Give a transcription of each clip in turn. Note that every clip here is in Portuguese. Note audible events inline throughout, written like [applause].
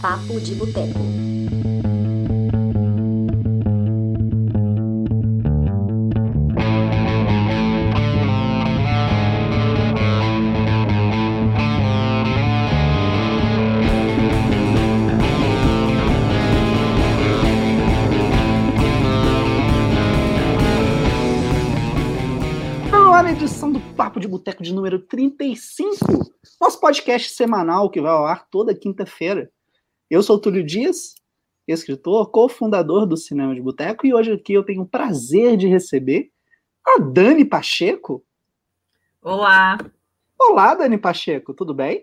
Papo de Boteco. Na edição do Papo de Boteco de número 35, nosso podcast semanal que vai ao ar toda quinta-feira. Eu sou o Túlio Dias, escritor, cofundador do Cinema de Boteco, e hoje aqui eu tenho o prazer de receber a Dani Pacheco. Olá, Olá, Dani Pacheco, tudo bem?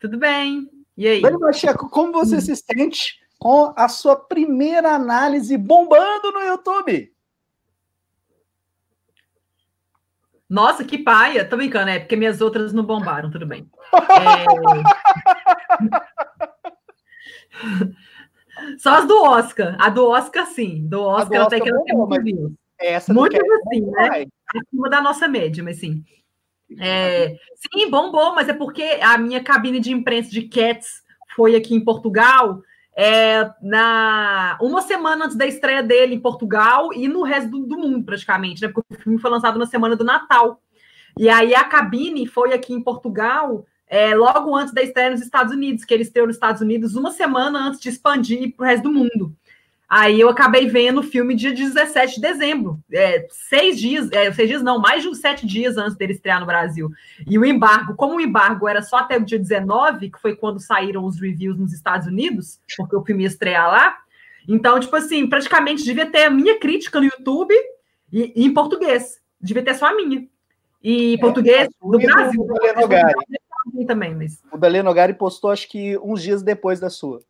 tudo bem? E aí? Dani Pacheco, como você se sente com a sua primeira análise bombando no YouTube? Nossa, que paia! Tô brincando, é porque minhas outras não bombaram, tudo bem. [laughs] É... Só as do Oscar. A do Oscar, sim. Do Oscar, do até Oscar que ela tem muito views. Essa Muito assim, né? vai. Acima da nossa média, mas sim. É, sim, bombou, mas é porque a minha cabine de imprensa de Cats foi aqui em Portugal, é, na uma semana antes da estreia dele em Portugal e no resto do, do mundo, praticamente, né? Porque o filme foi lançado na semana do Natal. E aí a cabine foi aqui em Portugal é, logo antes da estreia nos Estados Unidos, que ele estreou nos Estados Unidos uma semana antes de expandir para o resto do mundo. Aí eu acabei vendo o filme dia 17 de dezembro, é, seis dias, é, seis dias não, mais de uns sete dias antes dele estrear no Brasil. E o embargo, como o embargo era só até o dia 19, que foi quando saíram os reviews nos Estados Unidos, porque o filme ia estrear lá, então, tipo assim, praticamente devia ter a minha crítica no YouTube e, e em português. Devia ter só a minha. E em português do e do Brasil. Também, mas... O Dalê Nogari postou, acho que uns dias depois da sua.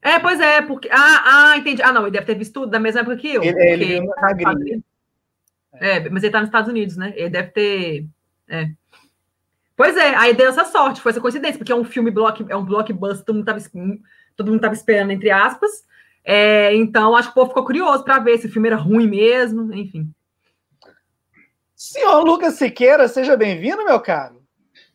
É, pois é, porque. Ah, ah, entendi. Ah, não, ele deve ter visto tudo da mesma época que eu. Ele- ele viu na tá gringa. É, mas ele tá nos Estados Unidos, né? Ele deve ter. É. Pois é, aí deu essa sorte, foi essa coincidência, porque é um filme block, é um blockbuster, todo mundo tava, todo mundo tava esperando, entre aspas. É, então, acho que o povo ficou curioso para ver se o filme era ruim mesmo, enfim. Senhor Lucas Siqueira, seja bem-vindo, meu caro.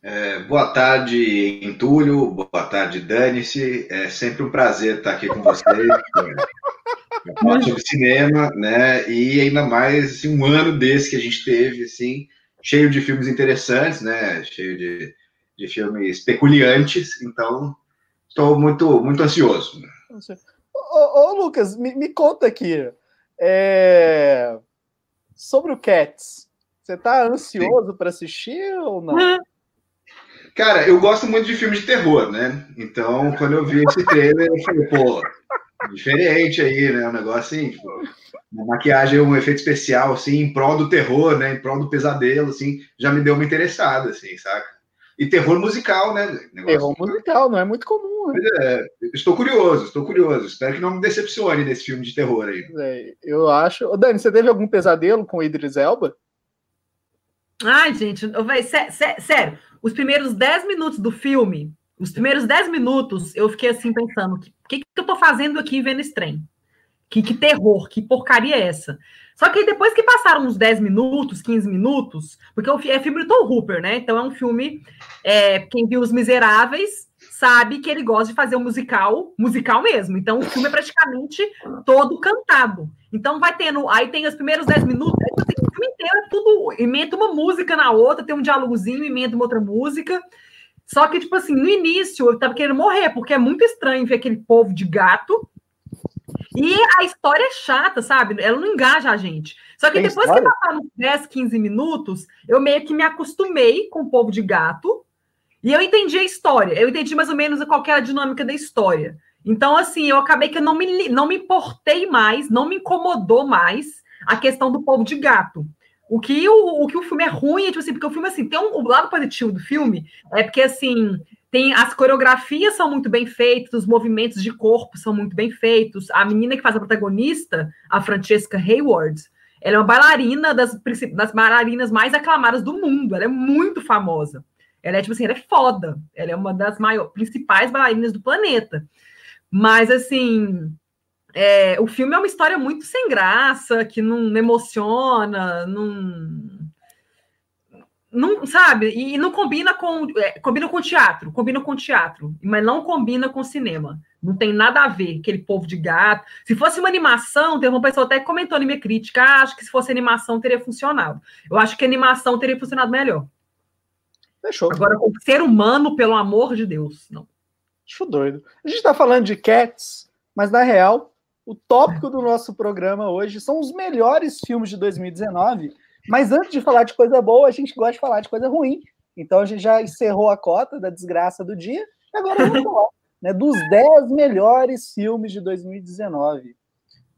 É, boa tarde, Entulho. Boa tarde, Dane-se. É sempre um prazer estar aqui com vocês. É, falar sobre cinema, né? E ainda mais assim, um ano desse que a gente teve, assim, cheio de filmes interessantes, né? Cheio de, de filmes peculiantes. Então, estou muito, muito ansioso. Ô, ô, ô, Lucas, me, me conta aqui. é, Sobre o Cats. Você tá ansioso para assistir ou não? Cara, eu gosto muito de filmes de terror, né? Então, quando eu vi esse trailer, eu falei, pô, diferente aí, né? Um negócio assim, tipo, uma maquiagem, um efeito especial, assim, em prol do terror, né? Em prol do pesadelo, assim, já me deu uma interessada, assim, saca? E terror musical, né? Negócio- Terror musical, não é muito comum. Né? Estou curioso, estou curioso. Espero que não me decepcione nesse filme de terror aí. É, Eu acho. Ô, Dani, você teve algum pesadelo com o Idris Elba? Ai, gente, véi, sé- sé- sério, os primeiros 10 minutos do filme, os primeiros 10 minutos, eu fiquei assim pensando: o que, que, que eu tô fazendo aqui vendo esse trem? Que, que terror, que porcaria é essa? Só que depois que passaram uns 10 minutos, 15 minutos, porque é filme do Tom Hooper, né? Então é um filme. é, quem viu Os Miseráveis sabe que ele gosta de fazer um musical, musical mesmo. Então o filme é praticamente todo cantado. Então vai tendo. Aí tem os primeiros 10 minutos, aí, filme inteiro é tudo. Emenda uma música na outra, tem um diálogozinho, emenda uma outra música. Só que, tipo assim, no início eu tava querendo morrer, porque é muito estranho ver aquele povo de gato. E a história é chata, sabe? Ela não engaja a gente. Só que Tem depois história? que passaram uns 10, 15 minutos, eu meio que me acostumei com o povo de gato. E eu entendi a história. Eu entendi mais ou menos qual era a dinâmica da história. Então, assim, eu acabei que eu não me, não me importei mais, não me incomodou mais a questão do povo de gato. O que o, o que o filme é ruim, é, tipo assim, porque o filme, assim, tem um, o lado positivo do filme, é porque, assim, tem as coreografias são muito bem feitas, os movimentos de corpo são muito bem feitos. A menina que faz a protagonista, a Francesca Hayward, ela é uma bailarina das, das bailarinas mais aclamadas do mundo. Ela é muito famosa. Ela é, tipo assim, ela é foda. Ela é uma das maiores, principais bailarinas do planeta. Mas, assim, é, o filme é uma história muito sem graça, que não emociona, não. não sabe, e não combina com é, combina com teatro, combina com teatro, mas não combina com cinema. Não tem nada a ver, aquele povo de gato. Se fosse uma animação, teve uma pessoa até que comentou na minha crítica, ah, acho que se fosse animação teria funcionado. Eu acho que animação teria funcionado melhor. Fechou. Agora, com ser humano, pelo amor de Deus, não. Acho doido. A gente está falando de Cats, mas na real, o tópico do nosso programa hoje são os melhores filmes de 2019. Mas antes de falar de coisa boa, a gente gosta de falar de coisa ruim. Então a gente já encerrou a cota da desgraça do dia. E agora vamos [laughs] falar né, dos 10 melhores filmes de 2019.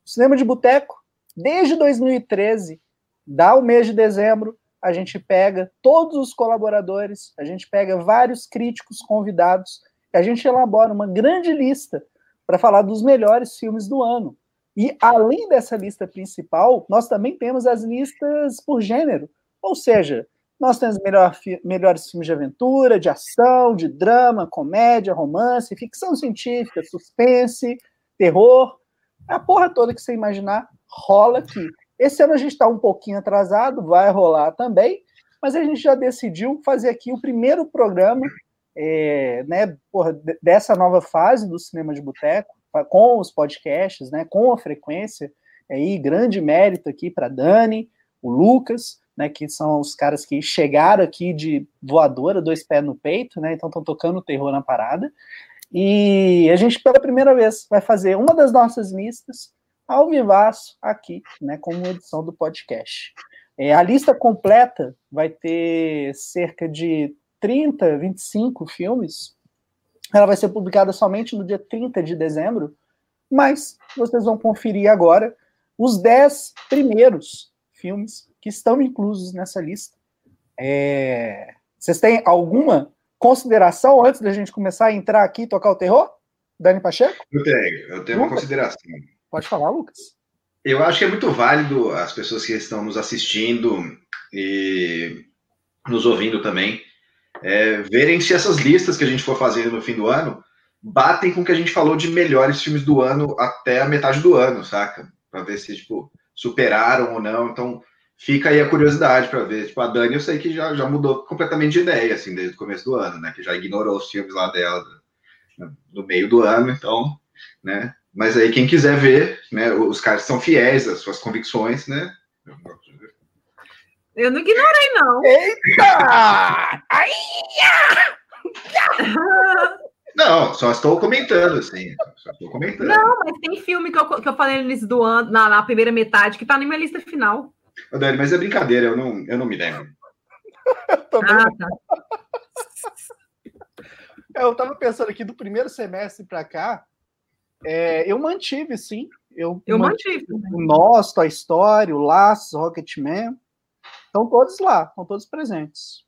O Cinema de Boteco, desde 2013, dá o mês de dezembro, a gente pega todos os colaboradores, a gente pega vários críticos convidados, a gente elabora uma grande lista para falar dos melhores filmes do ano. E além dessa lista principal, nós também temos as listas por gênero. Ou seja, nós temos melhor, melhores filmes de aventura, de ação, de drama, comédia, romance, ficção científica, suspense, terror. A porra toda que você imaginar rola aqui. Esse ano a gente está um pouquinho atrasado, vai rolar também, mas a gente já decidiu fazer aqui o primeiro programa é, né, porra, dessa nova fase do cinema de boteco, com os podcasts, né, com a frequência. Aí, grande mérito aqui para Dani, o Lucas, né, que são os caras que chegaram aqui de voadora, dois pés no peito, né, então estão tocando terror na parada. E a gente, pela primeira vez, vai fazer uma das nossas listas ao vivaço aqui, né, como edição do podcast. É, a lista completa vai ter cerca de 30, 25 filmes. Ela vai ser publicada somente no dia 30 de dezembro, mas vocês vão conferir agora os 10 primeiros filmes que estão inclusos nessa lista. É... Vocês têm alguma consideração antes da gente começar a entrar aqui e tocar o terror? Dani Pacheco? Eu tenho, eu tenho Lucas? uma consideração. Pode falar, Lucas. Eu acho que é muito válido as pessoas que estão nos assistindo e nos ouvindo também é, verem se essas listas que a gente for fazendo no fim do ano batem com o que a gente falou de melhores filmes do ano até a metade do ano, saca? Para ver se tipo superaram ou não. Então, fica aí a curiosidade para ver. Tipo, a Dani, eu sei que já, já mudou completamente de ideia, assim, desde o começo do ano, né? Que já ignorou os filmes lá dela no meio do ano, então, né? Mas aí, quem quiser ver, né? Os caras são fiéis às suas convicções, né? Eu não ignorei, não. Eita! Ai! Não, só estou comentando, assim. Só estou comentando. Não, mas tem filme que eu, que eu falei no início do ano, na, na primeira metade, que está na minha lista final. Ô, Dani, mas é brincadeira, eu não, eu não me lembro. ah, tá. Eu estava pensando aqui do primeiro semestre para cá, é, eu mantive, sim. Eu, eu mantive. mantive o nosso, a história, o Laços, Rocketman. Estão todos lá, estão todos presentes.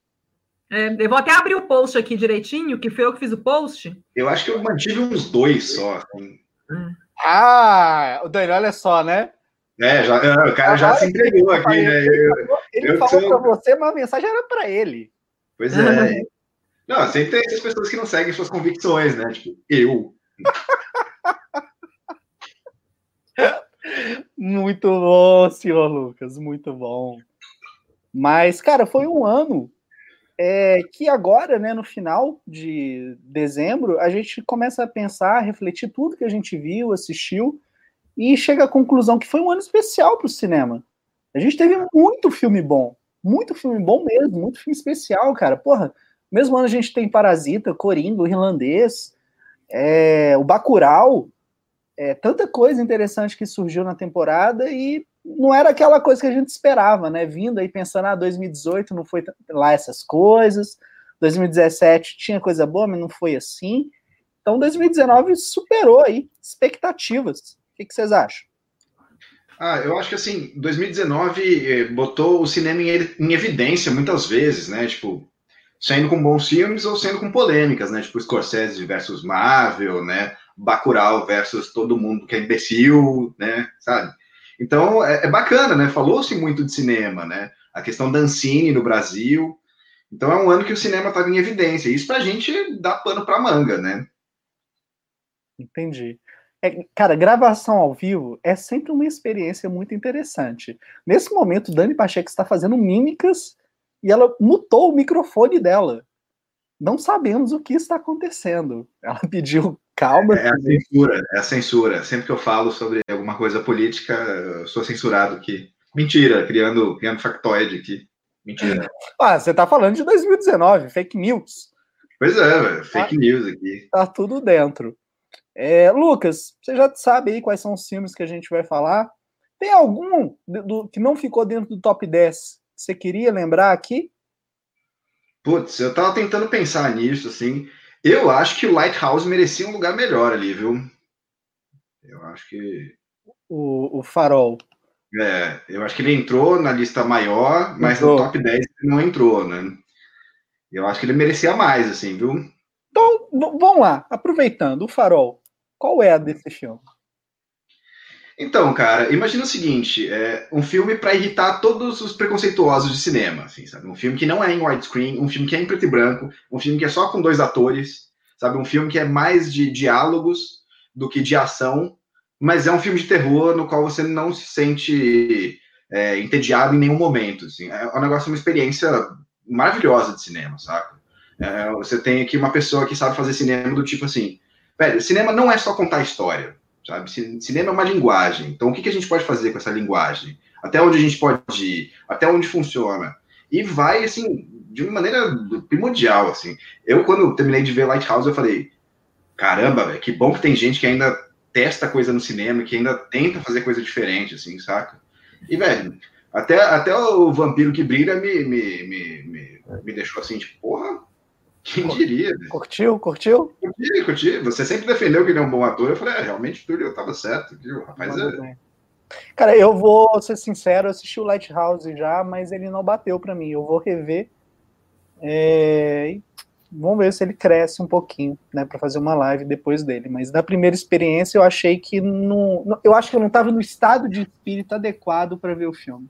É, eu vou até abrir o post aqui direitinho, que foi eu que fiz o post. Eu acho que eu mantive uns dois só. Assim. Ah, o Daniel, olha só, né? É, já, o cara já ah, se entregou aqui, ele, né? Ele, ele falou sou... para você, mas a mensagem era para ele. Pois é. não, sempre tem essas pessoas que não seguem suas convicções, né? Tipo, eu. [laughs] muito bom, senhor Lucas, muito bom. Mas, cara, foi um ano é, que agora, né, no final de dezembro, a gente começa a pensar, a refletir tudo que a gente viu, assistiu, e chega à conclusão que foi um ano especial para o cinema. A gente teve muito filme bom, muito filme bom mesmo, muito filme especial, cara. Porra, mesmo ano a gente tem Parasita, Coringa, o Irlandês, é, o Bacurau, é, tanta coisa interessante que surgiu na temporada e não era aquela coisa que a gente esperava, né? Vindo aí pensando, ah, 2018 não foi lá essas coisas, 2017 tinha coisa boa, mas não foi assim. Então 2019 superou aí expectativas. O que, vocês acham? Ah, eu acho que assim, 2019 eh, botou o cinema em, evidência muitas vezes, né? Tipo, saindo com bons filmes ou sendo com polêmicas, né? Tipo, Scorsese versus Marvel, né? Bacurau versus todo mundo que é imbecil, né? Sabe? Então, é, é bacana, né? Falou-se muito de cinema, né? A questão da Ancine no Brasil. Então, é um ano que o cinema estava em evidência. Isso para a gente dá pano para manga, né? Entendi. É, cara, gravação ao vivo é sempre uma experiência muito interessante. Nesse momento, Dani Pacheco está fazendo mímicas e ela mutou o microfone dela. Não sabemos o que está acontecendo. Ela pediu calma. É, é a censura, é a censura. Sempre que eu falo sobre alguma coisa política, eu sou censurado aqui. Mentira, criando, criando factoide aqui. Mentira. [laughs] Ah, você está falando de 2019, fake news. Pois é, véio, fake tá, news aqui. Tá tudo dentro. É, Lucas, você já sabe aí quais são os filmes que a gente vai falar. Tem algum do, que não ficou dentro do top 10 que você queria lembrar aqui? Putz, eu tava tentando pensar nisso, assim. Eu acho que o Lighthouse merecia um lugar melhor ali, viu? Eu acho que. O, o Farol. É, eu acho que ele entrou na lista maior, mas entrou. no top 10 ele não entrou, né? Eu acho que ele merecia mais, assim, viu? Então, vamos lá, aproveitando, o Farol, qual é a filme? Então, cara, imagina o seguinte: é um filme para irritar todos os preconceituosos de cinema, assim, sabe? Um filme que não é em widescreen, um filme que é em preto e branco, um filme que é só com dois atores, sabe? Um filme que é mais de diálogos do que de ação, mas é um filme de terror no qual você não se sente é, entediado em nenhum momento. Assim. É um negócio, uma experiência maravilhosa de cinema, sabe? É, você tem aqui uma pessoa que sabe fazer cinema do tipo assim, velho, cinema não é só contar história, sabe? Cinema é uma linguagem. Então, o que, a gente pode fazer com essa linguagem? Até onde a gente pode ir? Até onde funciona? E vai, assim, de uma maneira primordial, assim. Eu, quando terminei de ver Lighthouse, eu falei, caramba, véio, que bom que tem gente que ainda testa coisa no cinema, que ainda tenta fazer coisa diferente, assim, saca? E, velho, até, até o Vampiro que Brilha me, me, me, me, me deixou assim, tipo, porra, quem diria? Né? Curtiu? Curtiu? Curti, curti. Você sempre defendeu que ele é um bom ator. Eu falei, é, realmente, Túlio, eu tava certo. Viu? Rapaz, é... Cara, eu vou ser sincero, eu assisti o Lighthouse já, mas ele não bateu para mim. Eu vou rever. É... Vamos ver se ele cresce um pouquinho, né, para fazer uma live depois dele. Mas na primeira experiência eu achei que não, eu acho que eu não estava no estado de espírito adequado para ver o filme.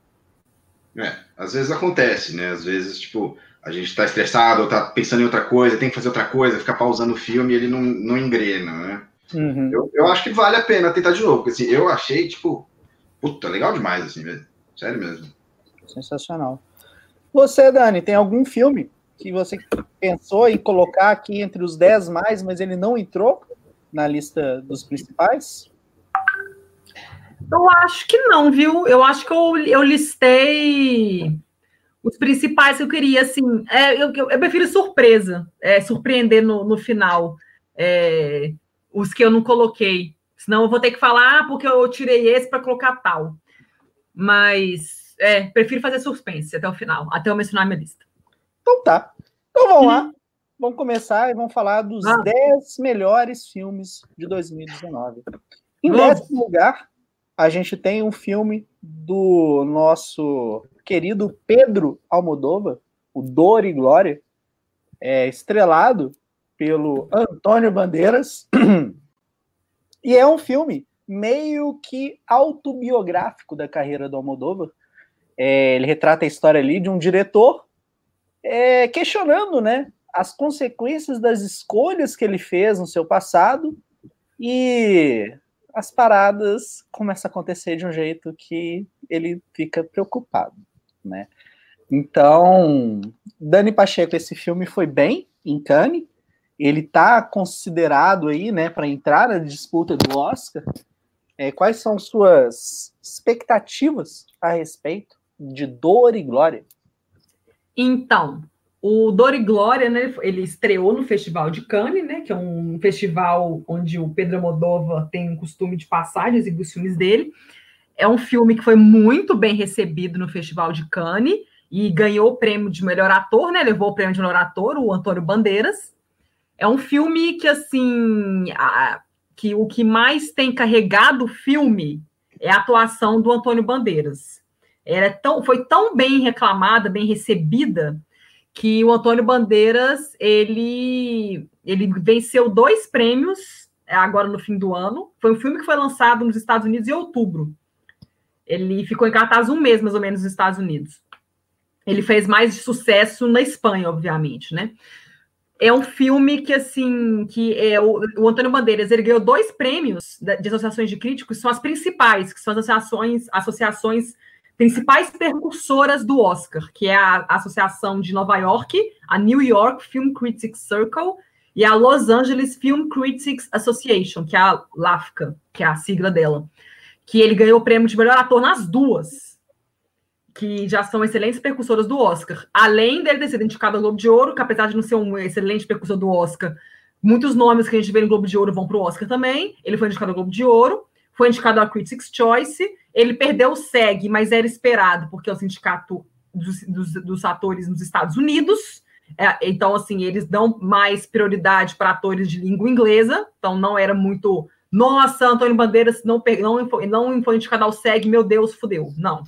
É, às vezes acontece, né? Às vezes, tipo, a gente está estressado, ou tá pensando em outra coisa, tem que fazer outra coisa, ficar pausando o filme e ele não, não engrena, né? Uhum. Eu, eu acho que vale a pena tentar de novo, porque assim, eu achei, tipo, puta, legal demais, assim, mesmo. Sério mesmo. Sensacional. Você, Dani, tem algum filme que você pensou em colocar aqui entre os 10 mais, mas ele não entrou na lista dos principais? Eu acho que não, viu? Eu acho que eu, eu listei os principais que eu queria, assim, é, eu, eu, prefiro surpresa, é, surpreender no, no final, é, os que eu não coloquei. Senão eu vou ter que falar, ah, porque eu tirei esse para colocar tal. Mas, é, prefiro fazer suspense até o final, até eu mencionar minha lista. Então tá. Então vamos lá. Vamos começar e vamos falar dos ah. 10 melhores filmes de 2019. Em décimo lugar, a gente tem um filme do nosso querido Pedro Almodóvar, o Dor e Glória, é estrelado pelo Antônio Bandeiras. [clears throat] e é um filme meio que autobiográfico da carreira do Almodóvar. É, ele retrata a história ali de um diretor é, questionando né, as consequências das escolhas que ele fez no seu passado e as paradas começam a acontecer de um jeito que ele fica preocupado né? Então, Dani Pacheco, esse filme foi bem em Cannes. Ele está considerado aí, né, para entrar na disputa do Oscar. É, quais são suas expectativas a respeito de Dor e Glória? Então, o Dor e Glória, né, ele estreou no Festival de Cannes, né, que é um festival onde o Pedro Modova tem o costume de passar de exibir os filmes dele. É um filme que foi muito bem recebido no Festival de Cannes e ganhou o prêmio de melhor ator, né? Levou o prêmio de melhor ator, o Antônio Bandeiras. É um filme que, assim, a, que o que mais tem carregado o filme é a atuação do Antônio Bandeiras. Ela é tão, foi tão bem reclamada, bem recebida, que o Antônio Bandeiras ele, ele venceu dois prêmios é, agora no fim do ano. Foi um filme que foi lançado nos Estados Unidos em outubro. Ele ficou em cartaz um mês, mais ou menos, nos Estados Unidos. Ele fez mais sucesso na Espanha, obviamente, né? É um filme que, assim, que é o, o Antônio Bandeiras, ele ganhou dois prêmios de associações de críticos, são as principais, que são as associações, associações principais percursoras do Oscar, que é a Associação de Nova York, a New York Film Critics Circle e a Los Angeles Film Critics Association, que é a LAFCA, que é a sigla dela. Que ele ganhou o prêmio de melhor ator nas duas, que já são excelentes percursoras do Oscar. Além dele ter sido indicado ao Globo de Ouro, que apesar de não ser um excelente percursor do Oscar, muitos nomes que a gente vê no Globo de Ouro vão para o Oscar também. Ele foi indicado ao Globo de Ouro foi indicado a Critics' Choice. Ele perdeu o SEG, mas era esperado, porque é o sindicato dos, dos, dos atores nos Estados Unidos. É, então, assim, eles dão mais prioridade para atores de língua inglesa. Então, não era muito. Nossa, Antônio Bandeiras não, não, não foi indicado ao SEG, meu Deus, fudeu. Não.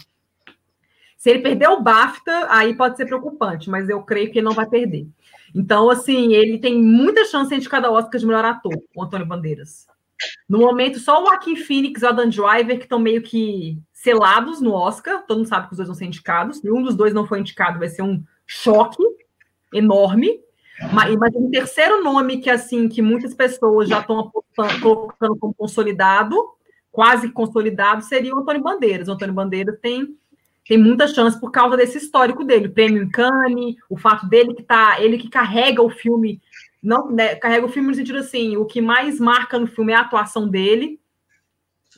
Se ele perder o BAFTA, aí pode ser preocupante, mas eu creio que ele não vai perder. Então, assim, ele tem muita chance de ao Oscar de melhor ator, o Antônio Bandeiras. No momento, só o Joaquim Phoenix e o Adam Driver que estão meio que selados no Oscar. Todo mundo sabe que os dois vão ser indicados. E um dos dois não foi indicado, vai ser um choque enorme. Mas, mas um terceiro nome que assim que muitas pessoas já estão colocando como consolidado, quase consolidado, seria o Antônio Bandeiras. O Antônio Bandeiras tem tem muita chance por causa desse histórico dele, o prêmio em Cannes, o fato dele que tá, ele que carrega o filme não né, carrega o filme no sentido assim, o que mais marca no filme é a atuação dele.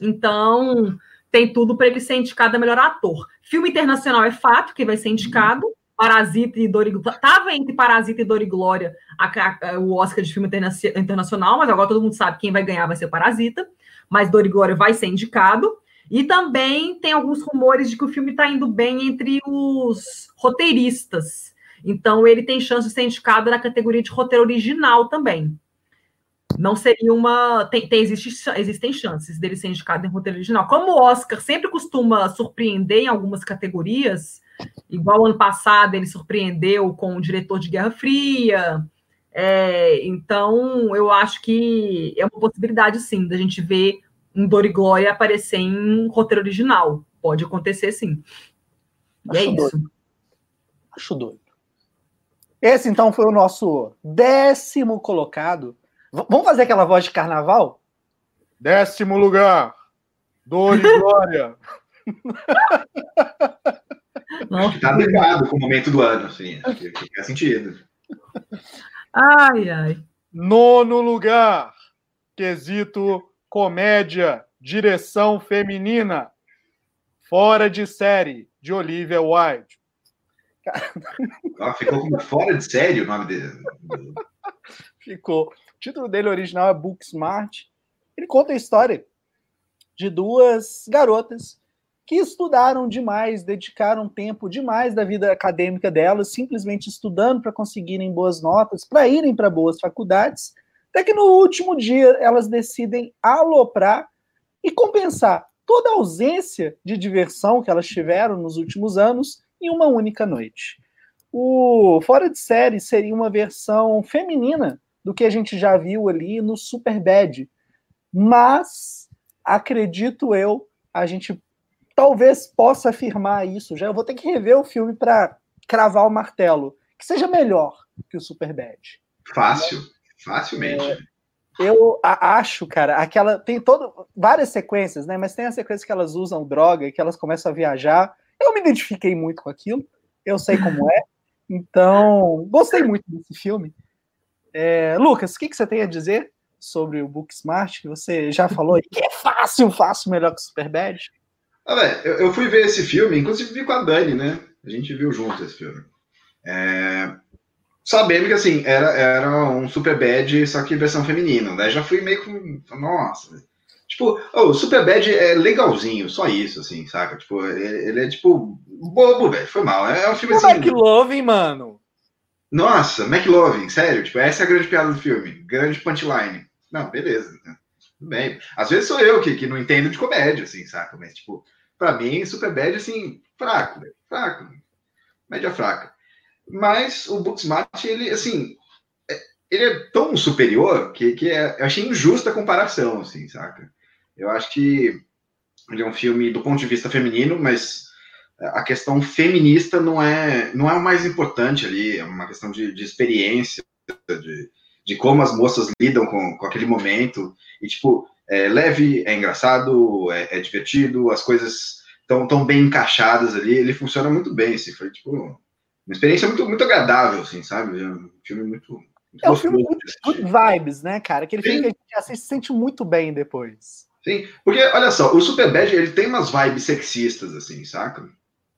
Então, tem tudo para ele ser indicado a melhor ator. Filme internacional é fato que vai ser indicado. Parasita e Dor Tava entre Parasita e Dor e Glória a, a, o Oscar de filme interna internacional, mas agora todo mundo sabe quem vai ganhar vai ser Parasita. Mas Dor e Glória vai ser indicado. E também tem alguns rumores de que o filme está indo bem entre os roteiristas. Então, ele tem chance de ser indicado na categoria de roteiro original também. Não seria uma. Tem, tem existe, existem chances dele ser indicado em roteiro original. Como o Oscar sempre costuma surpreender em algumas categorias, igual ano passado ele surpreendeu com o diretor de Guerra Fria. É, então, eu acho que é uma possibilidade, sim, da gente ver um Dor e Glória aparecer em roteiro original. Pode acontecer, sim. E é isso. Acho doido. Esse, então, foi o nosso décimo colocado. V vamos fazer aquela voz de carnaval? Décimo lugar. Dor e glória. Acho que tá adequado com o momento do ano, assim. Que faz sentido. Ai, ai. Nono lugar. Quesito comédia, direção feminina. Fora de série, de Olivia Wilde. Ah, ficou como fora de série o nome dele. ficou. O título dele original é Book Smart. Ele conta a história de duas garotas que estudaram demais, dedicaram tempo demais da vida acadêmica delas, simplesmente estudando para conseguirem boas notas, para irem para boas faculdades, até que no último dia elas decidem aloprar e compensar toda a ausência de diversão que elas tiveram nos últimos anos em uma única noite. O Fora de Série seria uma versão feminina do que a gente já viu ali no Super Bad. Mas, acredito eu, a gente talvez possa afirmar isso. Já eu vou ter que rever o filme para cravar o martelo. Que seja melhor que o Super Bad. Fácil, facilmente. É, eu acho, cara, aquela tem todo várias sequências, né? Mas tem a sequência que elas usam droga, que elas começam a viajar. Eu me identifiquei muito com aquilo, eu sei como é, então gostei muito desse filme. É, Lucas, o que, que você tem a dizer sobre o Book Smart, que você já falou aí, que é fácil, fácil, melhor que o Superbad? Ah, eu, eu, fui ver esse filme, inclusive vi com a Dani, né? A gente viu junto esse filme. É, sabendo que, assim, era, era um Superbad, só que versão feminina. Daí já fui meio com... Nossa, Tipo, oh, o Superbad é legalzinho, só isso, assim, saca? Tipo, ele, ele é tipo bobo, velho. Foi mal. É, é um filme o assim. McLovin, mano. Nossa, McLovin, sério. Tipo, essa é a grande piada do filme. Grande punchline. Não, beleza. Né? Tudo bem. Às vezes sou eu que, que não entendo de comédia, assim, saca? Mas, tipo, pra mim, Superbad, assim, fraco, velho. Fraco. Média fraca. Mas o Booksmart, ele, assim, é, ele é tão superior que, que é, eu achei injusta a comparação, assim, saca? Eu acho que ele é um filme do ponto de vista feminino, mas a questão feminista não é, não é o mais importante ali, é uma questão de, de experiência, de, de como as moças lidam com, com aquele momento. E, tipo, é leve, é engraçado, é, é divertido, as coisas tão, tão bem encaixadas ali. Ele funciona muito bem, assim, foi tipo uma experiência muito, muito agradável, assim, sabe? É um filme muito. muito é um filme muito good vibes, né, cara? Aquele filme que a gente assiste se sente muito bem depois. Sim, porque olha só, o Superbad ele tem umas vibes sexistas, assim, saca?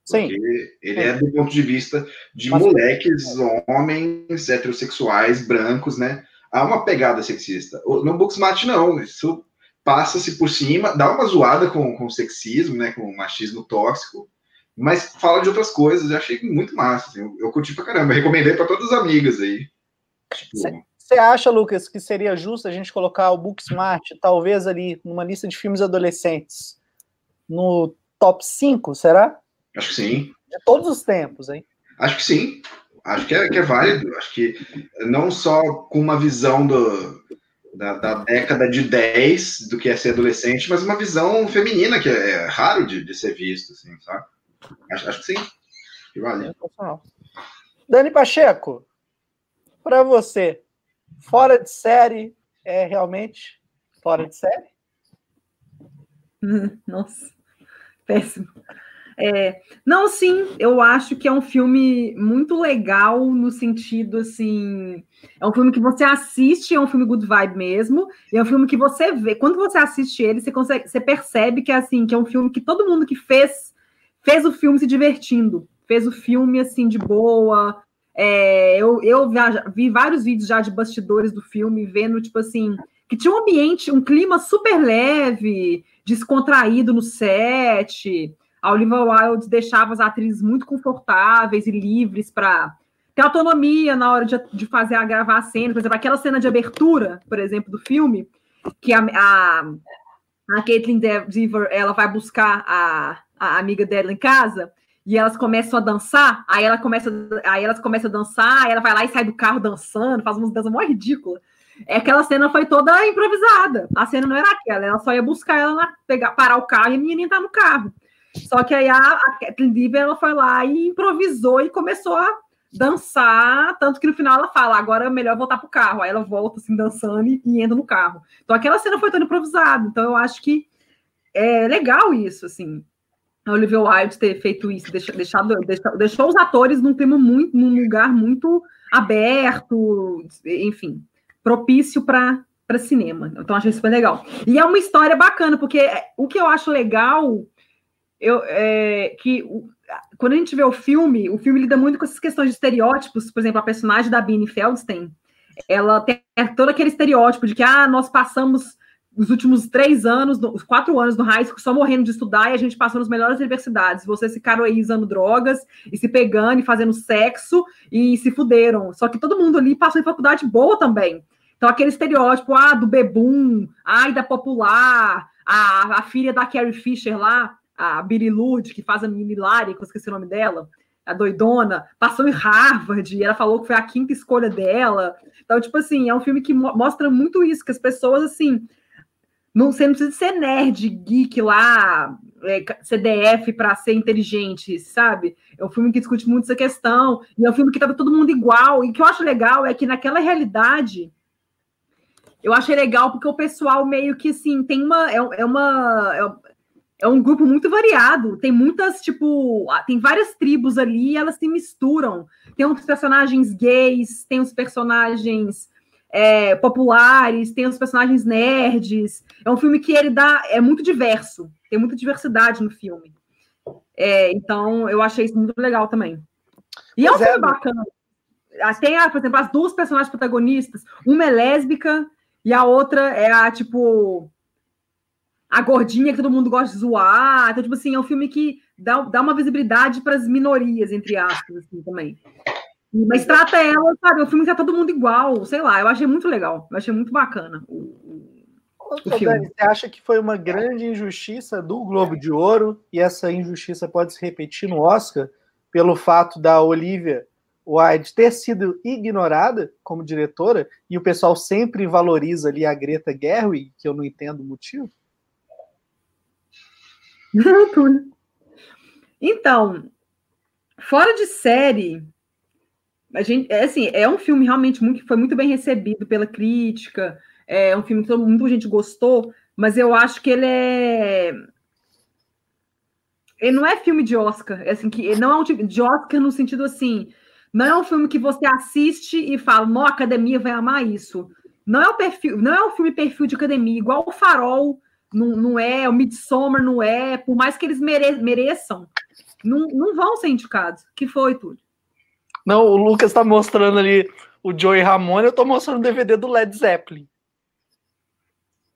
Sim. Porque ele é do ponto de vista de Mas, moleques, é. homens heterossexuais, brancos, né? Há uma pegada sexista. No Booksmart, não. Isso passa-se por cima, dá uma zoada com, com o sexismo, né? Com o machismo tóxico, mas fala de outras coisas. Eu achei muito massa. Assim, eu, eu curti pra caramba. Eu recomendei para todas as amigas aí. Tipo, você acha, Lucas, que seria justo a gente colocar o Booksmart, talvez ali, numa lista de filmes adolescentes, no top 5, será? Acho que sim. De todos os tempos, hein? Acho que sim. Acho que é, que é válido. Acho que não só com uma visão do, da, da, década de 10 do que é ser adolescente, mas uma visão feminina, que é raro de, de ser visto, assim, sabe? Acho, acho que sim. Que vale. Dani Pacheco, para você, Fora de série é realmente fora de série? [laughs] Nossa, péssimo. É, não, sim, eu acho que é um filme muito legal no sentido assim. É um filme que você assiste, é um filme good vibe mesmo, e é um filme que você vê. Quando você assiste ele, você consegue, você percebe que é assim, que é um filme que todo mundo que fez fez o filme se divertindo, fez o filme assim de boa, é, eu eu vi vários vídeos já de bastidores do filme, vendo, tipo assim, que tinha um ambiente, um clima super leve, descontraído no set. A Olivia Wilde deixava as atrizes muito confortáveis e livres para ter autonomia na hora de, de fazer a gravar a cena. Por exemplo, aquela cena de abertura, por exemplo, do filme, que a, a, a Caitlin Dever ela vai buscar a, a amiga dela em casa e elas começam a dançar, aí ela começa, aí elas começam a dançar, aí ela vai lá e sai do carro dançando, faz umas danças mó ridículas. É aquela cena foi toda improvisada. A cena não era aquela, ela só ia buscar ela na, pegar, parar o carro e a menina entrar no carro. Só que aí a, a Kathleen Dever, ela foi lá e improvisou e começou a dançar, tanto que no final ela fala, agora é melhor voltar pro carro. Aí ela volta assim dançando e, e entra no carro. Então aquela cena foi toda improvisada. Então eu acho que é legal isso, assim a Olivia Wilde ter feito isso, deixado, deixado, deixou os atores num clima muito, num lugar muito aberto, enfim, propício para para cinema. Então acho isso super legal. E é uma história bacana, porque o que eu acho legal eu, é que quando a gente vê o filme, o filme lida muito com essas questões de estereótipos. Por exemplo, a personagem da Beanie Feldstein, ela tem todo aquele estereótipo de que ah, nós passamos os últimos três anos, os quatro anos no high school, só morrendo de estudar e a gente passou nas melhores universidades. Vocês ficaram aí usando drogas e se pegando e fazendo sexo e se fuderam. Só que todo mundo ali passou em faculdade boa também. Então, aquele estereótipo, ah, do bebum, ai, da popular, a, a filha da Carrie Fisher lá, a Billy Lourdes, que faz a menina Hilária, que eu esqueci o nome dela, a doidona, passou em Harvard, e ela falou que foi a quinta escolha dela. Então, tipo assim, é um filme que mostra muito isso, que as pessoas, assim, não, você não precisa ser nerd, geek lá, é, CDF para ser inteligente, sabe? É um filme que discute muito essa questão, e é um filme que trata todo mundo igual. E o que eu acho legal é que naquela realidade, eu achei legal porque o pessoal meio que assim tem uma. É, é uma. É, é um grupo muito variado. Tem muitas, tipo, tem várias tribos ali elas se misturam. Tem uns personagens gays, tem uns personagens é, populares, tem os personagens nerds. É um filme que ele dá é muito diverso, tem muita diversidade no filme. É, então eu achei isso muito legal também. E pois é um filme é, bacana. Ah, tem, por exemplo, as duas personagens protagonistas, uma é lésbica e a outra é a tipo a gordinha que todo mundo gosta de zoar. Então, tipo assim, é um filme que dá, dá uma visibilidade para as minorias, entre aspas, assim, também. Mas trata ela, sabe? O filme tá todo mundo igual, sei lá, eu achei muito legal, eu achei muito bacana o, o filme. Dani, você acha que foi uma grande injustiça do Globo de Ouro e essa injustiça pode se repetir no Oscar pelo fato da Olivia Wilde ter sido ignorada como diretora e o pessoal sempre valoriza ali a Greta Gerwig, que eu não entendo o motivo? [laughs] então, fora de série, a gente, é assim, é um filme realmente muito, foi muito bem recebido pela crítica, é um filme que todo, muita gente gostou, mas eu acho que ele é ele não é filme de Oscar, é assim, que não é um tipo de Oscar no sentido assim, não é um filme que você assiste e fala, não, a academia vai amar isso. Não é o perfil, não é um filme perfil de academia, igual o Farol não, não é, o Midsommar não é, por mais que eles mere, mereçam, não, não vão ser indicados. que foi, tudo? Não, o Lucas está mostrando ali o Joey Ramone, eu estou mostrando o DVD do Led Zeppelin.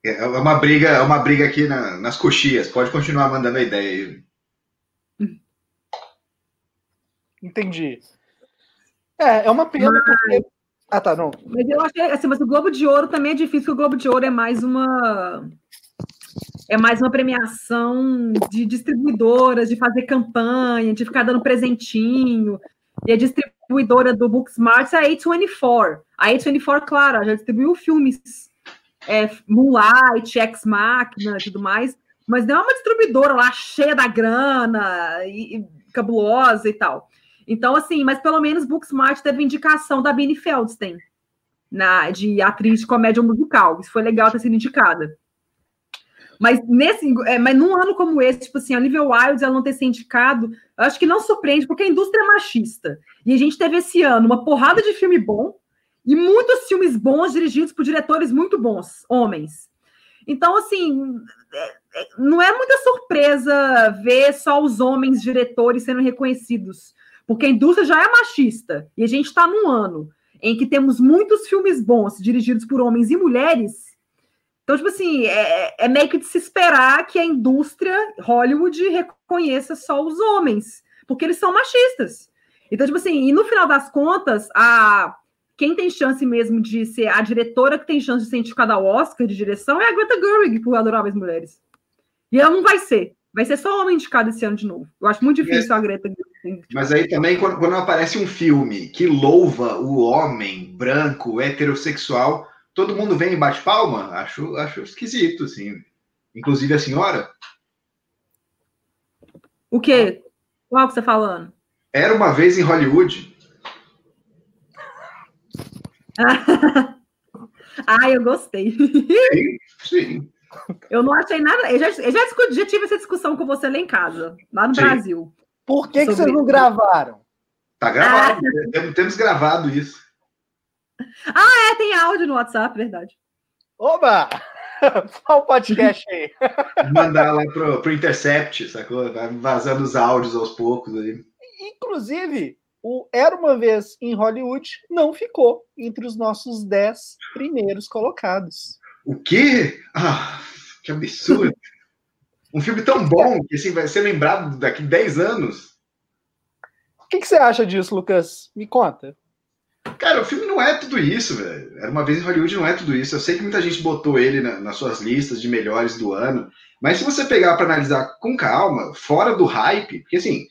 É, é uma briga, é uma briga aqui na, nas coxias. Pode continuar mandando a ideia aí. Entendi. É, é uma pena mas... porque... Ah, tá, não. Mas eu achei, assim, mas o Globo de Ouro também é difícil, porque o Globo de Ouro é mais uma é mais uma premiação de distribuidoras, de fazer campanha, de ficar dando presentinho. E a distribuidora do Booksmart é a A24. A A24, claro, já distribuiu filmes é, Moonlight, Ex Machina e tudo mais, mas não é uma distribuidora lá cheia da grana e, e cabulosa e tal. Então, assim, mas pelo menos Booksmart teve indicação da Bini Feldstein, na, de atriz de comédia musical. Isso foi legal ter sido indicada. Mas nesse, é, mas num ano como esse, tipo assim, a nível Wilds ela não ter sido indicado, eu acho que não surpreende, porque a indústria é machista. E a gente teve esse ano uma porrada de filme bom e muitos filmes bons dirigidos por diretores muito bons, homens. Então, assim, é, é, não é muita surpresa ver só os homens diretores sendo reconhecidos, porque a indústria já é machista. E a gente está num ano em que temos muitos filmes bons dirigidos por homens e mulheres então, tipo assim, é, é, meio que de se esperar que a indústria Hollywood reconheça só os homens, porque eles são machistas. Então, tipo assim, e no final das contas, a quem tem chance mesmo de ser a diretora que tem chance de ser indicada ao Oscar de direção é a Greta Gerwig por Adoráveis Mulheres. E ela não vai ser. Vai ser só homem indicado esse ano de novo. Eu acho muito difícil é. a Greta. Mas aí também, quando, quando aparece um filme que louva o homem branco, heterossexual, todo mundo vem e bate palma, acho, acho esquisito, assim. Inclusive a senhora. O quê? Qual que você tá falando? Era uma vez em Hollywood. [laughs] ah, eu gostei. Sim, sim. Eu não achei nada. Eu já, eu já, discuti, já tive essa discussão com você lá em casa, lá no sim. Brasil. Por que, que vocês não gravaram? Tá gravado. Ah. Temos gravado isso. Ah, é, tem áudio no WhatsApp, verdade. Oba! [laughs] Qual o podcast aí? Mandar lá pro, pro Intercept, sacou? Vai vazando os áudios aos poucos aí. Inclusive, o Era Uma Vez em Hollywood não ficou entre os nossos dez primeiros colocados. O quê? Ah, que absurdo! um filme tão bom que assim, vai ser lembrado daqui 10 anos. O que, que você acha disso, Lucas? Me conta. Cara, o filme não é tudo isso, velho. Era uma vez em Hollywood, não é tudo isso. Eu sei que muita gente botou ele na, nas suas listas de melhores do ano, mas se você pegar para analisar com calma, fora do hype, porque assim,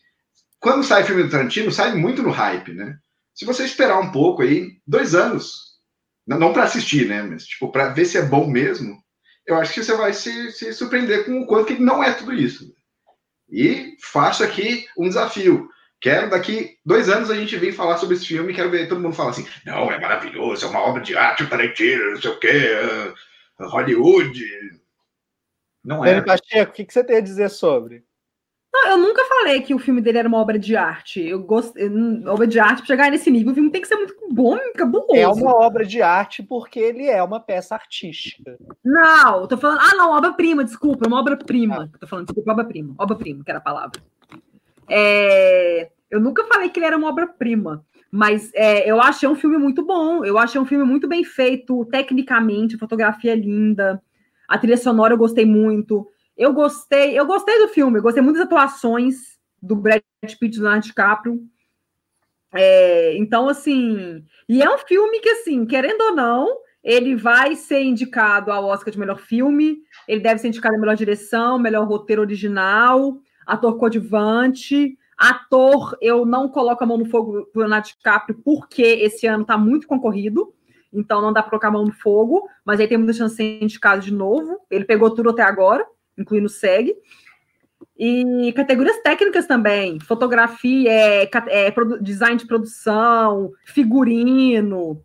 quando sai filme do Tarantino, sai muito no hype, né? Se você esperar um pouco aí, dois anos, não, para assistir, né? Mas tipo, para ver se é bom mesmo, eu acho que você vai se, se surpreender com o quanto que não é tudo isso. E faço aqui um desafio. Quero daqui dois anos a gente vir falar sobre esse filme. Quero ver todo mundo falar assim: não, é maravilhoso, é uma obra de arte, o Tarantino, não sei o quê, uh, Hollywood. Não é. Pacheco, o que, que você tem a dizer sobre? Não, eu nunca falei que o filme dele era uma obra de arte. Eu gosto, obra de arte para chegar nesse nível, o filme tem que ser muito bom, cabuloso. É uma obra de arte porque ele é uma peça artística. Não, eu tô falando, ah, não, obra-prima, desculpa, é uma obra-prima. Ah. Tô falando, desculpa, obra-prima, obra-prima, que era a palavra. É, eu nunca falei que ele era uma obra-prima, mas é, eu achei um filme muito bom. Eu achei um filme muito bem feito, tecnicamente, a fotografia é linda, a trilha sonora eu gostei muito. Eu gostei, eu gostei do filme, eu gostei muito das atuações do Brad Pitt e do Leonardo DiCaprio. É, então, assim, e é um filme que, assim, querendo ou não, ele vai ser indicado ao Oscar de melhor filme, ele deve ser indicado a melhor direção, melhor roteiro original, ator coadjuvante. Ator, eu não coloco a mão no fogo do Leonardo DiCaprio, porque esse ano está muito concorrido, então não dá para colocar a mão no fogo, mas aí tem muita chance de ser indicado de novo. Ele pegou tudo até agora, incluindo o SEG. E categorias técnicas também, fotografia, é, é, design de produção, figurino.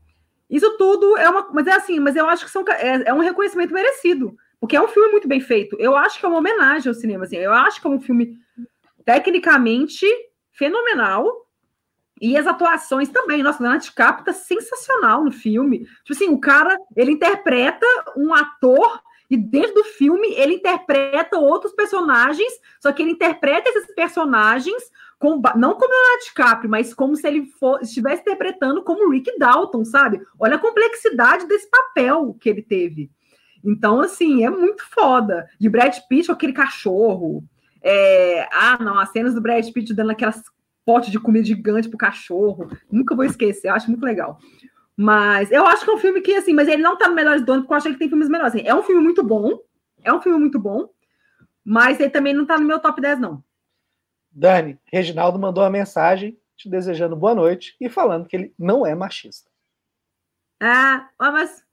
Isso tudo é uma. Mas é assim, mas eu acho que são, é, é um reconhecimento merecido. Porque é um filme muito bem feito. Eu acho que é uma homenagem ao cinema. Assim. Eu acho que é um filme tecnicamente fenomenal. E as atuações também. Nossa, o Leonardo DiCaprio tá sensacional no filme. Tipo assim, o cara, ele interpreta um ator e dentro do filme ele interpreta outros personagens, só que ele interpreta esses personagens com, não como Leonardo DiCaprio, mas como se ele for, estivesse interpretando como Rick Dalton, sabe? Olha a complexidade desse papel que ele teve. Então, assim, é muito foda. E o Brad Pitt com aquele cachorro. É... Ah, não, as cenas do Brad Pitt dando aquelas potes de comida gigante pro cachorro. Nunca vou esquecer, eu acho muito legal. Mas eu acho que é um filme que, assim, mas ele não tá no melhores do ano, porque eu acho que tem filmes melhores. Assim, é um filme muito bom, é um filme muito bom, mas ele também não tá no meu top 10, não. Dani, Reginaldo mandou uma mensagem te desejando boa noite e falando que ele não é machista. Ah, mas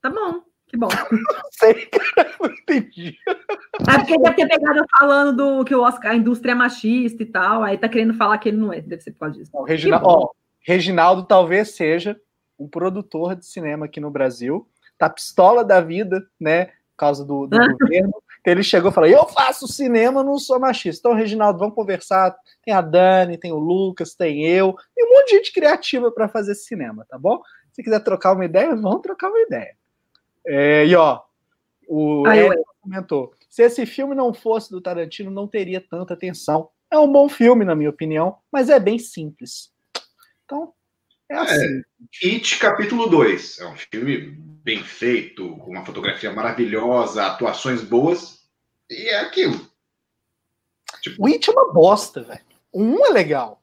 tá bom, que bom. Não [laughs] sei, cara, não entendi. É porque deve ter pegado falando do que o Oscar, a indústria é machista e tal, aí tá querendo falar que ele não é, deve ser por causa disso. Não, Reginaldo, ó, Reginaldo talvez seja um produtor de cinema aqui no Brasil, tá pistola da vida, né, por causa do, do [laughs] governo, ele chegou e falou: Eu faço cinema, não sou machista. Então, Reginaldo, vamos conversar. Tem a Dani, tem o Lucas, tem eu, tem um monte de gente criativa para fazer cinema, tá bom? Se quiser trocar uma ideia, vamos trocar uma ideia. É, e ó, o Ed comentou: se esse filme não fosse do Tarantino, não teria tanta atenção. É um bom filme, na minha opinião, mas é bem simples. Então, é assim. É, It capítulo 2. É um filme bem feito, com uma fotografia maravilhosa, atuações boas, e é aquilo. Tipo... O It é uma bosta, velho. Um é legal.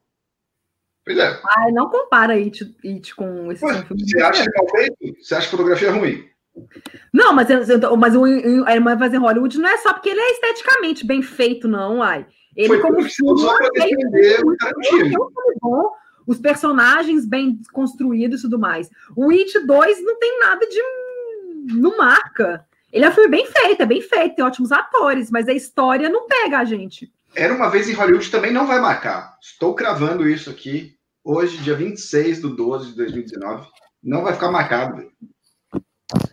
Pois é. Ai, não compara It, It com esse filme. Você acha mal feito? Você acha fotografia ruim? Não, mas, mas o Mas em Hollywood não é só porque ele é esteticamente bem feito, não, ai. Ele Foi como filme, só para defender o Tarantino. Bom, os personagens bem construídos e tudo mais. O It 2 não tem nada de. não marca. Ele é um filme bem feito, é bem feito, tem ótimos atores, mas a história não pega a gente. Era uma vez em Hollywood também não vai marcar. Estou cravando isso aqui. Hoje, dia 26 do 12 de 2019. Não vai ficar marcado.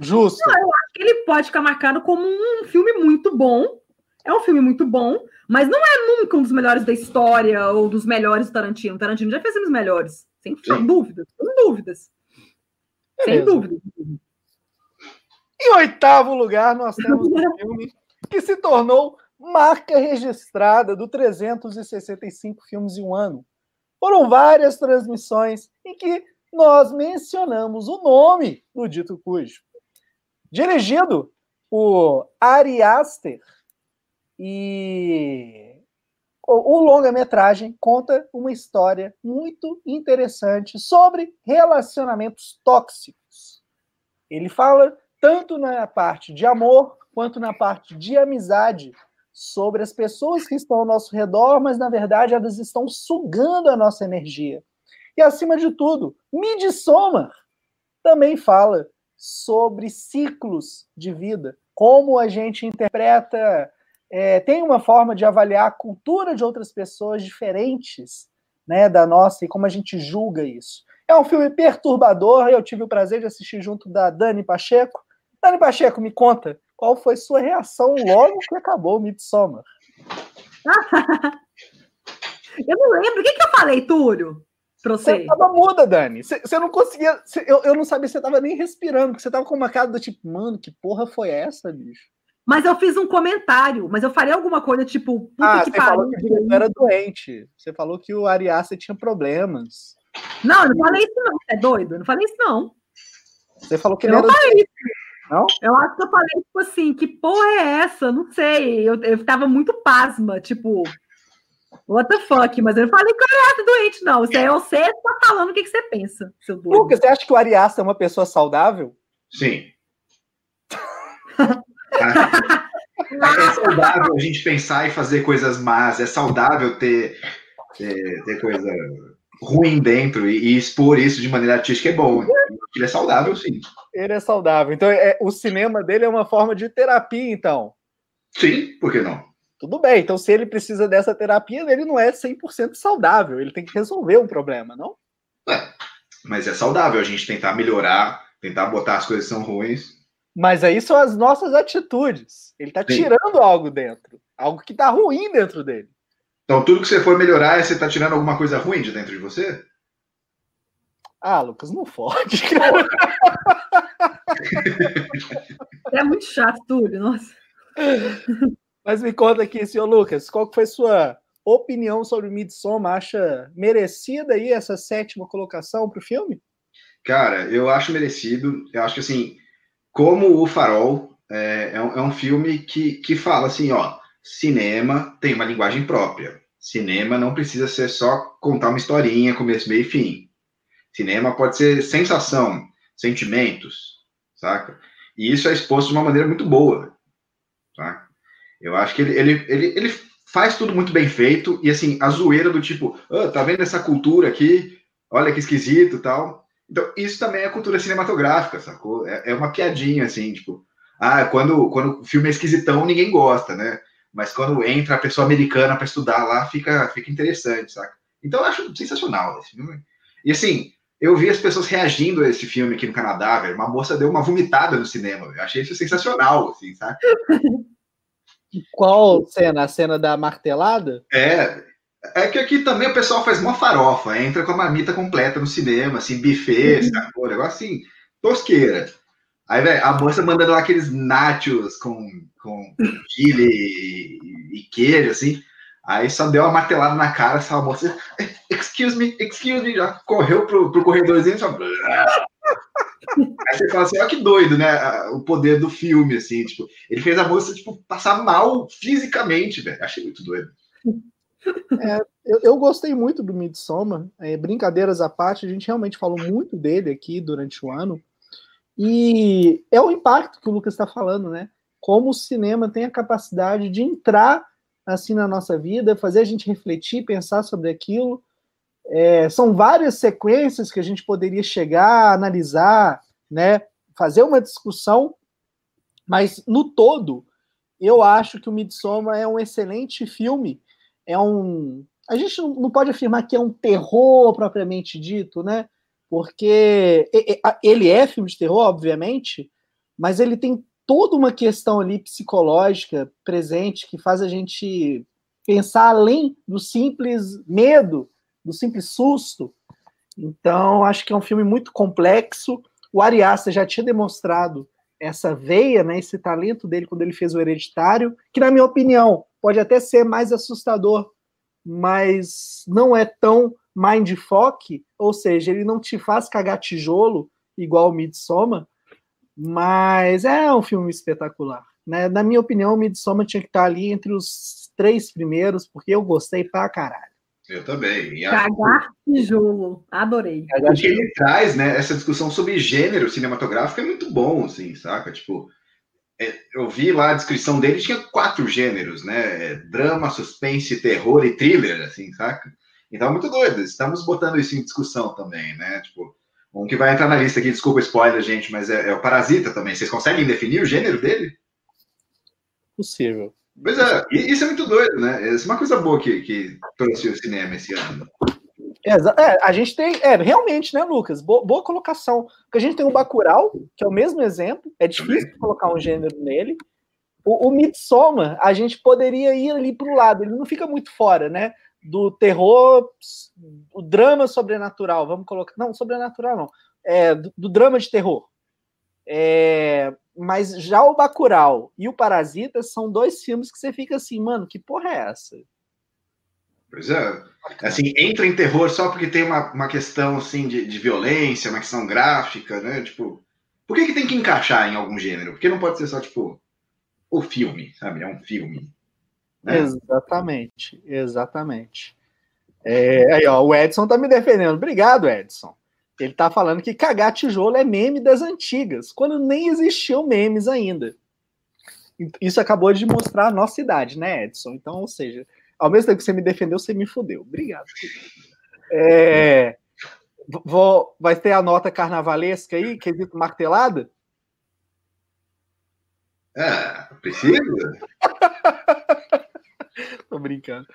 Justo. Não, eu acho que ele pode ficar marcado como um filme muito bom. É um filme muito bom, mas não é nunca um dos melhores da história ou dos melhores do Tarantino. Tarantino já fez filmes melhores, sem, sem dúvidas, sem dúvidas. Beleza. Sem dúvidas. Em oitavo lugar, nós temos um [laughs] filme que se tornou marca registrada do 365 filmes em um ano. Foram várias transmissões em que nós mencionamos o nome do dito cujo. Dirigido por Ari Aster, e o, longa-metragem conta uma história muito interessante sobre relacionamentos tóxicos. Ele fala tanto na parte de amor quanto na parte de amizade sobre as pessoas que estão ao nosso redor, mas na verdade elas estão sugando a nossa energia. E acima de tudo, Midsommar também fala sobre ciclos de vida, como a gente interpreta é, tem uma forma de avaliar a cultura de outras pessoas diferentes né, da nossa e como a gente julga isso. É um filme perturbador, eu tive o prazer de assistir junto da Dani Pacheco. Dani Pacheco, me conta, qual foi sua reação logo que acabou o Midsommar? [laughs] eu não lembro. O que, que eu falei, Túlio? Você? Tava muda, Dani. Você, você não conseguia. Você, eu, eu não sabia você tava nem respirando, porque você tava com uma cara do tipo, mano, que porra foi essa, bicho? Mas eu fiz um comentário, mas eu falei alguma coisa tipo. ah, que você pariu. falou que o diretor era doente. Você falou que o Ariasta tinha problemas. Não, eu não falei isso, não. Você é doido? Eu não falei isso, não. Você falou que eu não era falei isso. Não? Eu acho que eu falei, tipo assim, que porra é essa? Não sei. Eu, eu tava muito pasma, tipo, what the fuck? Mas eu não falei que o Ariasta é doente, não. Você é você tá falando o que, que você pensa, seu doido. Lucas, você acha que o Ariasta é uma pessoa saudável? Sim. [laughs] É saudável a gente pensar e fazer coisas más, é saudável ter, ter, ter coisa ruim dentro e, e, expor isso de maneira artística é bom. Ele é saudável, sim. Ele é saudável. Então, é, o cinema dele é uma forma de terapia, então. Sim, por que não? Tudo bem. Então, se ele precisa dessa terapia, ele não é 100% saudável. Ele tem que resolver um problema, não? É, mas é saudável a gente tentar melhorar, tentar botar as coisas que são ruins mas aí são as nossas atitudes. Ele está tirando algo dentro, algo que está ruim dentro dele. Então, tudo que você for melhorar, você tá tirando alguma coisa ruim de dentro de você? Ah, Lucas, não fode. [laughs] É muito chato, Túlio, nossa. [laughs] Mas me conta aqui, senhor Lucas, qual foi sua opinião sobre Midsommar? Acha merecida aí essa sétima colocação para o filme? Cara, eu acho merecido. Eu acho que, assim, como o Farol, é, é, um, é um filme que, que fala assim, ó, cinema tem uma linguagem própria. Cinema não precisa ser só contar uma historinha, começo, meio e fim. Cinema pode ser sensação, sentimentos, saca? E isso é exposto de uma maneira muito boa, tá? Eu acho que ele, ele, ele, ele faz tudo muito bem feito, e assim, a zoeira do tipo, oh, tá vendo essa cultura aqui? Olha que esquisito tal. Então, isso também é cultura cinematográfica, sacou? É, é uma piadinha, assim, tipo, ah, quando, quando o filme é esquisitão, ninguém gosta, né? Mas quando entra a pessoa americana para estudar lá, fica, fica interessante, saca? Então eu acho sensacional esse filme. E assim, eu vi as pessoas reagindo a esse filme aqui no Canadá, velho. Uma moça deu uma vomitada no cinema. Eu achei isso sensacional, assim, sabe? [laughs] Qual cena? A cena da martelada? É. É que aqui também o pessoal faz uma farofa, entra com a marmita completa no cinema, assim, buffet, uhum. sabe? Um negócio assim, tosqueira. Aí, velho, a moça mandando lá aqueles nachos com, com chile e, e queijo, assim. Aí só deu uma martelada na cara, essa moça, [laughs] excuse me, excuse me, já correu pro, pro corredorzinho, só... [laughs] Aí você fala assim, olha que doido, né? O poder do filme, assim, tipo, ele fez a moça, tipo, passar mal fisicamente, velho. Achei muito doido. É, eu, eu, gostei muito do Midsommar, é, brincadeiras à parte, a gente realmente falou muito dele aqui durante o ano, e é o impacto que o Lucas está falando, né? Como o cinema tem a capacidade de entrar assim na nossa vida, fazer a gente refletir, pensar sobre aquilo. É, são várias sequências que a gente poderia chegar, analisar, né? Fazer uma discussão, mas no todo, eu acho que o Midsommar é um excelente filme. É um. A gente não pode afirmar que é um terror propriamente dito, né? porque ele é filme de terror, obviamente, mas ele tem toda uma questão ali psicológica presente que faz a gente pensar além do simples medo, do simples susto. Então, acho que é um filme muito complexo. O Ari Aster já tinha demonstrado essa veia, né, esse talento dele quando ele fez o Hereditário, que na minha opinião pode até ser mais assustador, mas não é tão mindfuck, ou seja, ele não te faz cagar tijolo igual o Midsommar, mas é um filme espetacular. Né? Na minha opinião, o Midsommar tinha que estar ali entre os três primeiros, porque eu gostei pra caralho. Eu também. Cagar tijolo, adorei. O que ele traz, né, essa discussão sobre gênero cinematográfico é muito bom, assim, saca? Tipo, é, eu vi lá a descrição dele, tinha quatro gêneros, né? Drama, suspense, terror e thriller, assim, saca? Então, é muito doido. Estamos botando isso em discussão também, né? Tipo, um que vai entrar na lista aqui, desculpa o spoiler, gente, mas é, é, o Parasita também. Vocês conseguem definir o gênero dele? Possível. Pois é, isso é muito doido, né? Isso é uma coisa boa que, que trouxe o cinema esse ano. É, é, a gente tem, é, realmente, né, Lucas? Boa, boa, colocação. Porque a gente tem o Bacurau, que é o mesmo exemplo, é difícil também. colocar um gênero nele. O, o Midsommar, a gente poderia ir ali para o lado, ele não fica muito fora, né? do terror, o drama sobrenatural, vamos colocar. Não, sobrenatural não. É, do, do drama de terror. É, mas já o Bacurau e o Parasita são dois filmes que você fica assim, mano, que porra é essa? Pois é. Assim, entra em terror só porque tem uma, uma questão assim de, de violência, uma questão gráfica, né? Tipo, por que, que tem que encaixar em algum gênero? Porque não pode ser só, tipo, o filme, sabe? É um filme. Né? Exatamente, exatamente. É, aí, ó, o Edson tá me defendendo. Obrigado, Edson. Ele tá falando que cagar tijolo é meme das antigas, quando nem existiam memes ainda. Isso acabou de mostrar a nossa idade, né, Edson? Então, ou seja, ao mesmo tempo que você me defendeu, você me fudeu. Obrigado. É, vou, vai ter a nota carnavalesca aí, quesito martelada? É, precisa. [laughs] Tô brincando.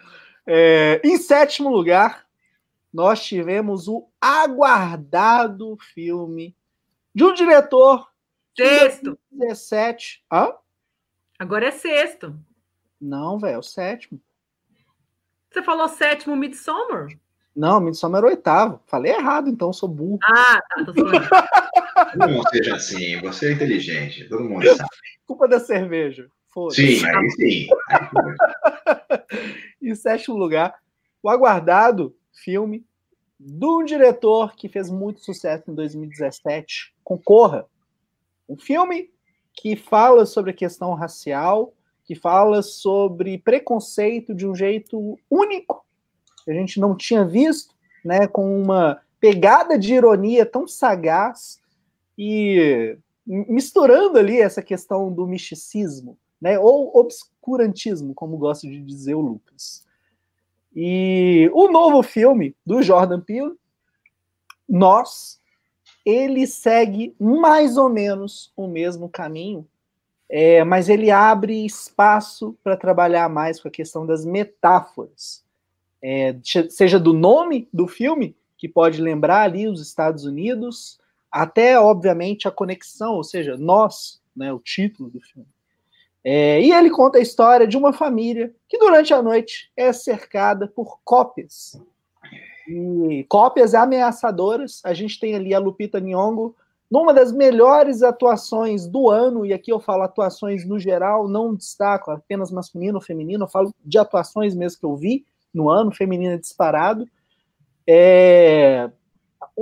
É, em sétimo lugar, nós tivemos o aguardado filme de um diretor. Sexto. 17. Hã? Agora é sexto. Não, velho, é o sétimo. Você falou sétimo Midsommar? Não, Midsommar era o oitavo. Falei errado, então, sou burro. Ah, tá, tô. [laughs] Não seja assim, você é inteligente, todo mundo sabe. Culpa da cerveja. Sim, aí sim. [laughs] em sétimo lugar, o aguardado filme do diretor que fez muito sucesso em 2017, Concorra. Um filme que fala sobre a questão racial, que fala sobre preconceito de um jeito único, que a gente não tinha visto, né, com uma pegada de ironia tão sagaz e misturando ali essa questão do misticismo, né, ou obscurantismo, como gosta de dizer o Lucas. E o novo filme do Jordan Peele, Nós, ele segue mais ou menos o mesmo caminho, é, mas ele abre espaço para trabalhar mais com a questão das metáforas, é, seja do nome do filme, que pode lembrar ali os Estados Unidos, até, obviamente, a conexão, ou seja, nós, né, o título do filme. É, e ele conta a história de uma família que durante a noite é cercada por cópias. E cópias ameaçadoras. A gente tem ali a Lupita Nyong'o numa das melhores atuações do ano, e aqui eu falo atuações no geral, não destaco apenas masculino ou feminino, eu falo de atuações mesmo que eu vi no ano, feminina disparado. É...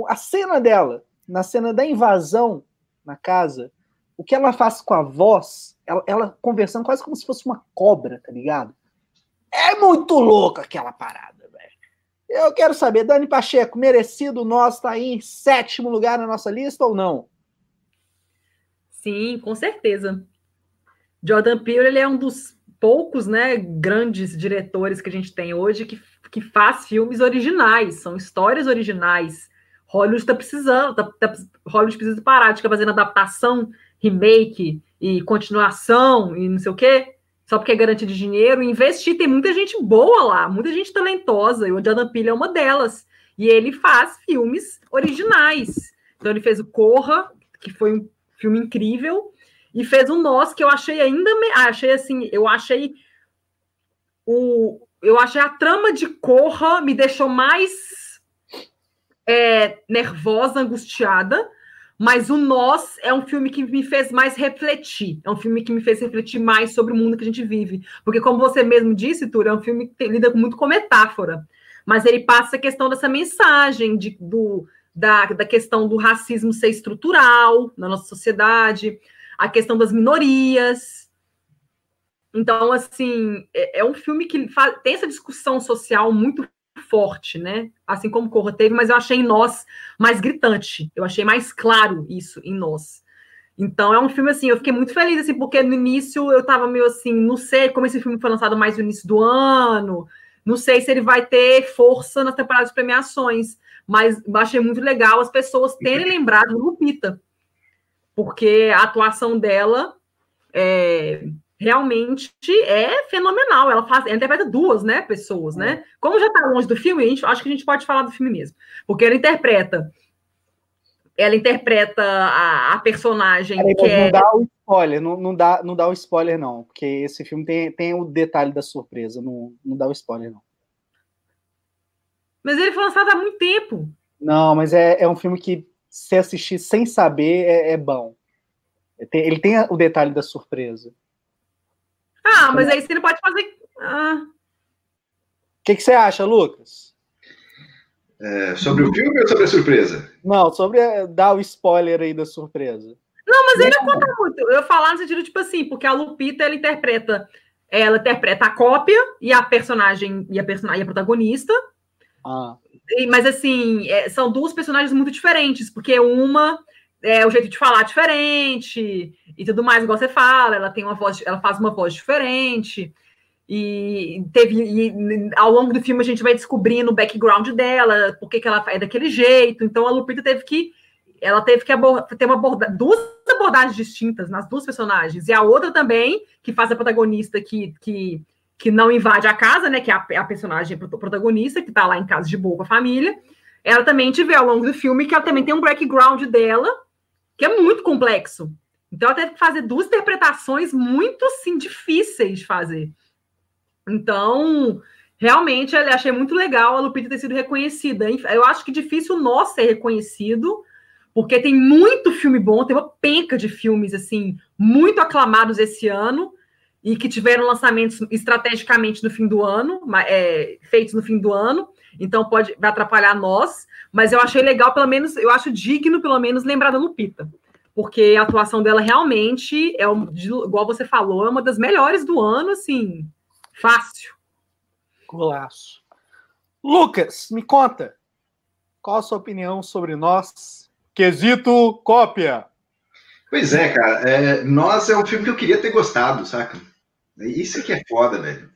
A cena dela, na cena da invasão na casa, o que ela faz com a voz, ela, ela, conversando quase como se fosse uma cobra, tá ligado? É muito louca aquela parada, velho. Eu quero saber, Dani Pacheco, merecido nós tá aí em sétimo lugar na nossa lista ou não? Sim, com certeza. Jordan Peele ele é um dos poucos, né, grandes diretores que a gente tem hoje que, que faz filmes originais, são histórias originais. Hollywood está precisando, tá, tá, Hollywood precisa parar de ficar fazendo adaptação remake e continuação e não sei o quê, só porque é garantia de dinheiro, investir. Tem muita gente boa lá, muita gente talentosa, e o Jordan Peele é uma delas. E ele faz filmes originais. Então ele fez o Corra, que foi um filme incrível, e fez o Nós, que eu achei ainda. Me... Ah, achei assim, eu achei o. Eu achei a trama de Corra me deixou mais é, nervosa, angustiada, mas o Nós é um filme que me fez mais refletir. É um filme que me fez refletir mais sobre o mundo que a gente vive. Porque, como você mesmo disse, Túlio, é um filme que lida muito com metáfora. Mas ele passa a questão dessa mensagem de, do, da, da questão do racismo ser estrutural na nossa sociedade, a questão das minorias. Então, assim, é, é um filme que faz, tem essa discussão social muito forte, né? Assim como Corra teve, mas eu achei em Nós mais gritante. Eu achei mais claro isso em Nós. Então é um filme assim, eu fiquei muito feliz assim, porque no início eu tava meio assim, não sei como esse filme foi lançado mais no início do ano, não sei se ele vai ter força nas temporadas de premiações, mas achei muito legal as pessoas terem lembrado do Lupita, porque a atuação dela é, realmente é fenomenal. Ela faz, ela interpreta duas, né, pessoas, né? É. Como já está longe do filme, a gente, acho que a gente pode falar do filme mesmo, porque ela interpreta, ela interpreta a, a personagem Peraí, que não é... dá o spoiler, não, não dá, não dá o spoiler não, porque esse filme tem, tem o detalhe da surpresa, não, não dá o spoiler não. Mas ele foi lançado há muito tempo. Não, mas é, é um filme que se assistir sem saber é, é bom. Ele tem o detalhe da surpresa. Ah, mas aí você não pode fazer. Ah. O que, que você acha, Lucas? É, sobre o filme ou sobre a surpresa? Não, sobre a, dar o spoiler aí da surpresa. Não, mas ele não conta muito. Eu falar no sentido, tipo assim, porque a Lupita ela interpreta, ela interpreta a cópia e a personagem e a personagem e a protagonista. Ah. E, mas assim, é, são duas personagens muito diferentes, porque uma é, o jeito de falar diferente e tudo mais, igual você fala, ela tem uma voz, ela faz uma voz diferente. E teve e, ao longo do filme a gente vai descobrindo o background dela, por que ela é daquele jeito. Então a Lupita teve que ela teve que ter uma aborda, duas abordagens distintas nas duas personagens. E a outra também, que faz a protagonista que, que, que não invade a casa, né? Que é a, a personagem protagonista, que tá lá em casa de boa com a família. Ela também tiver ao longo do filme que ela também tem um background dela que é muito complexo. Então, ela teve que fazer duas interpretações muito assim, difíceis de fazer. Então, realmente eu achei muito legal a Lupita ter sido reconhecida. Eu acho que difícil nós ser reconhecido, porque tem muito filme bom, tem uma penca de filmes assim muito aclamados esse ano e que tiveram lançamentos estrategicamente no fim do ano, é, feitos no fim do ano, então pode vai atrapalhar nós, mas eu achei legal, pelo menos, eu acho digno, pelo menos, lembrar da Lupita, porque a atuação dela realmente é, igual você falou, é uma das melhores do ano, assim, fácil. Golaço. Lucas, me conta, qual a sua opinião sobre nós? Quesito cópia. Pois é, cara. É, Nós é um filme que eu queria ter gostado, saca? Isso que é foda, velho.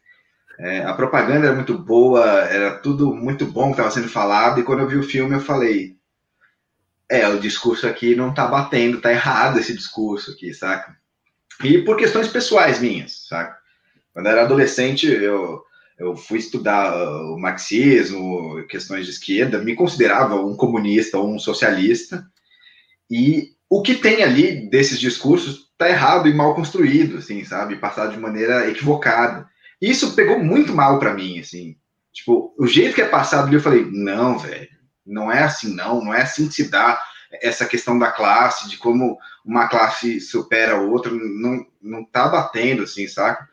É, a propaganda era muito boa, era tudo muito bom que estava sendo falado, e quando eu vi o filme eu falei: é, o discurso aqui não tá batendo, tá errado esse discurso aqui, saca? E por questões pessoais minhas, saca? Quando eu era adolescente, eu, eu fui estudar o marxismo, questões de esquerda, me considerava um comunista ou um socialista, e o que tem ali desses discursos tá errado e mal construído, assim, sabe? Passado de maneira equivocada. Isso pegou muito mal para mim, assim. Tipo, o jeito que é passado ali, eu falei, não, velho, não é assim, não, não é assim que se dá essa questão da classe, de como uma classe supera a outra, não, não tá batendo, assim, saca?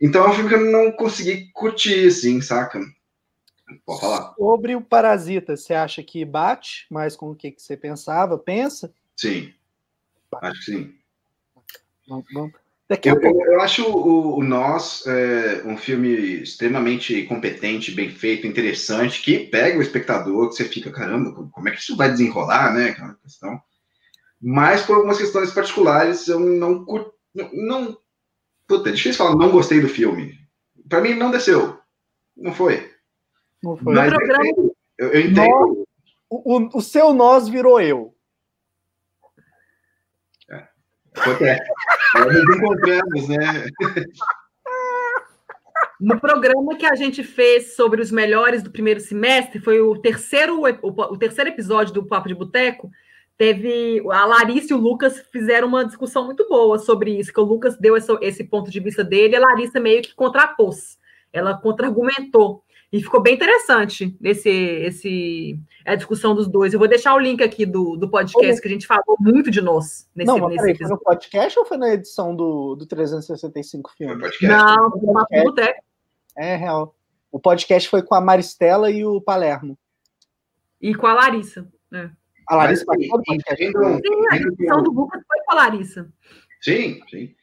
Então é um filme que eu não consegui curtir, assim, saca? Pode falar. Sobre o Parasita, você acha que bate mais com o que, que você pensava, pensa? Sim, acho que sim. Vamos, vamos. Daqui a eu, pouco. eu acho o, o Nós é, um filme extremamente competente, bem feito, interessante, que pega o espectador, que você fica, caramba, como é que isso vai desenrolar, né? Aquela questão. Mas por algumas questões particulares, eu não curto. Não, puta, é difícil falar, não gostei do filme. Para mim, não desceu. Não foi. Não foi. Mas programa... eu, eu, entendo. Nós, o, o seu nós virou eu. Acontece. Nós nos encontramos, né? No programa que a gente fez sobre os melhores do primeiro semestre, foi o terceiro, o terceiro episódio do Papo de Boteco, teve a Larissa e o Lucas fizeram uma discussão muito boa sobre isso, que o Lucas deu esse, esse ponto de vista dele, e a Larissa meio que contrapôs, ela contra-argumentou. E ficou bem interessante esse, esse, a discussão dos dois. Eu vou deixar o link aqui do, do podcast, que a gente falou muito de nós nesse, Não, mas nesse peraí, foi no podcast ou foi na edição do, do 365 filmes? Não, foi no podcast. É real. O podcast foi com a Maristela e o Palermo. E com a Larissa. Né? A Larissa participou do podcast? Sim, a edição do Lucas foi com a Larissa. Sim, sim.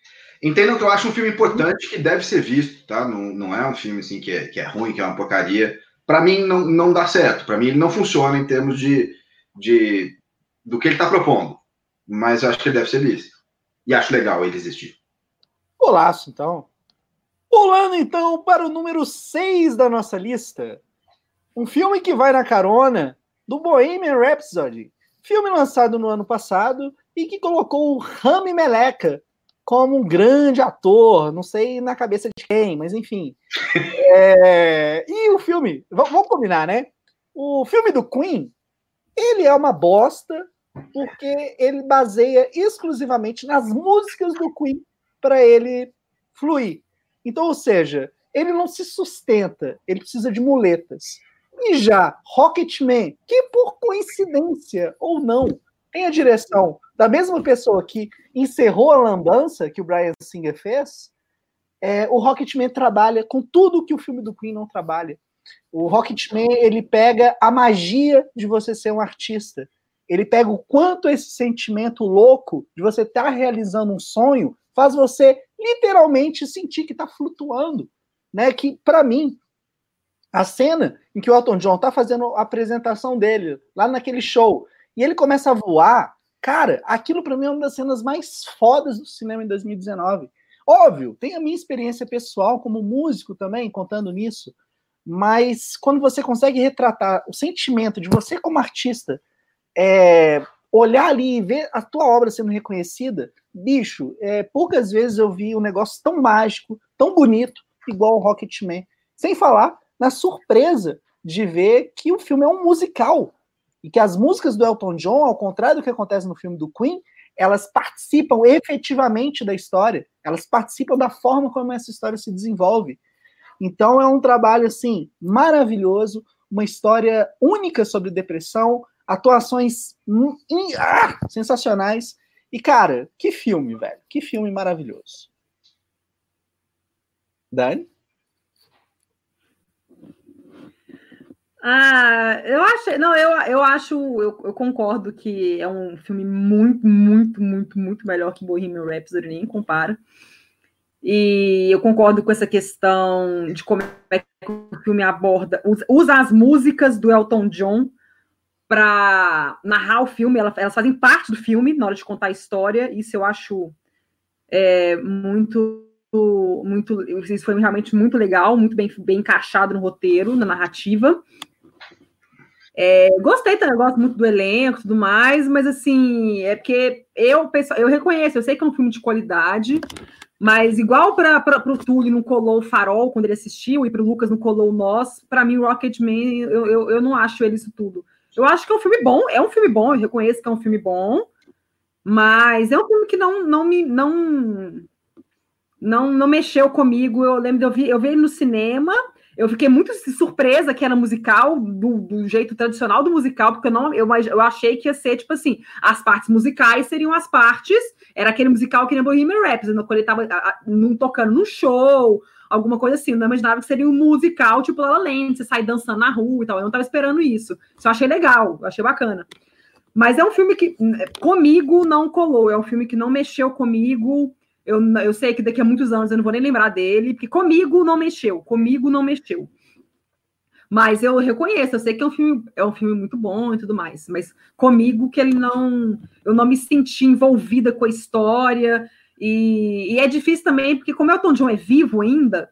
Entendam que eu acho um filme importante que deve ser visto, tá? Não, não é um filme assim que é, que é ruim, que é uma porcaria. Para mim não, não dá certo. Para mim ele não funciona em termos de, de do que ele está propondo. Mas eu acho que ele deve ser visto. E acho legal ele existir. Golaço, então. Pulando então para o número 6 da nossa lista. Um filme que vai na carona do Bohemian Rhapsody. Filme lançado no ano passado e que colocou o Rami Meleca como um grande ator, não sei na cabeça de quem, mas enfim. [laughs] É... E o filme, vamos combinar, né? O filme do Queen, ele é uma bosta porque ele baseia exclusivamente nas músicas do Queen para ele fluir. Então, ou seja, ele não se sustenta, ele precisa de muletas. E já Rocketman, que por coincidência ou não, tem a direção da mesma pessoa que encerrou a lambança que o Brian Singer fez, é, o Rocketman trabalha com tudo que o filme do Queen não trabalha. O Rocketman ele pega a magia de você ser um artista. Ele pega o quanto esse sentimento louco de você estar tá realizando um sonho faz você literalmente sentir que está flutuando, né? Que para mim a cena em que o Elton John está fazendo a apresentação dele lá naquele show e ele começa a voar Cara, aquilo para mim é uma das cenas mais fodas do cinema em 2019. Óbvio, tem a minha experiência pessoal como músico também, contando nisso, mas quando você consegue retratar o sentimento de você como artista, é, olhar ali e ver a tua obra sendo reconhecida, bicho, é, poucas vezes eu vi um negócio tão mágico, tão bonito, igual o Rocketman. Sem falar na surpresa de ver que o filme é um musical e que as músicas do Elton John, ao contrário do que acontece no filme do Queen, elas participam efetivamente da história, elas participam da forma como essa história se desenvolve. Então é um trabalho assim maravilhoso, uma história única sobre depressão, atuações hum, ah, sensacionais. E cara, que filme, velho, que filme maravilhoso. Dani? Ah, eu acho, não, eu, eu acho, eu, eu, concordo que é um filme muito, muito, muito, muito melhor que Bohemian Rhapsody, nem compara. E eu concordo com essa questão de como é que o filme aborda, usa as músicas do Elton John para narrar o filme, elas, fazem parte do filme na hora de contar a história. Isso eu acho é, muito muito isso foi realmente muito legal, muito bem, bem encaixado no roteiro, na narrativa. É, gostei também, gosto muito do elenco e tudo mais, mas assim, é porque eu, eu reconheço, eu sei que é um filme de qualidade, mas igual para o Túlio não colou o farol quando ele assistiu, e para o Lucas não colou o nós, para mim, Rocketman, eu, eu, eu não acho ele isso tudo. Eu acho que é um filme bom, é um filme bom, eu reconheço que é um filme bom, mas é um filme que não, não me. Não, não, não mexeu comigo. Eu lembro de eu vi, eu vi ele no cinema eu fiquei muito surpresa que era musical, do, do, jeito tradicional do musical, porque eu, não, eu, eu achei que ia ser, tipo assim, as partes musicais seriam as partes, era aquele musical que nem Bohemian Rhapsody, quando ele tava num, tocando num show, alguma coisa assim, eu não imaginava que seria um musical, tipo La La Land, você sai dançando na rua e tal, eu não tava esperando isso, isso eu achei legal, eu achei bacana. Mas é um filme que, comigo, não colou, é um filme que não mexeu comigo, eu, eu sei que daqui a muitos anos eu não vou nem lembrar dele, porque comigo não mexeu, comigo não mexeu. Mas eu reconheço, eu sei que é um filme, é um filme muito bom e tudo mais, mas comigo que ele não, eu não me senti envolvida com a história e, e é difícil também porque como Elton John é vivo ainda,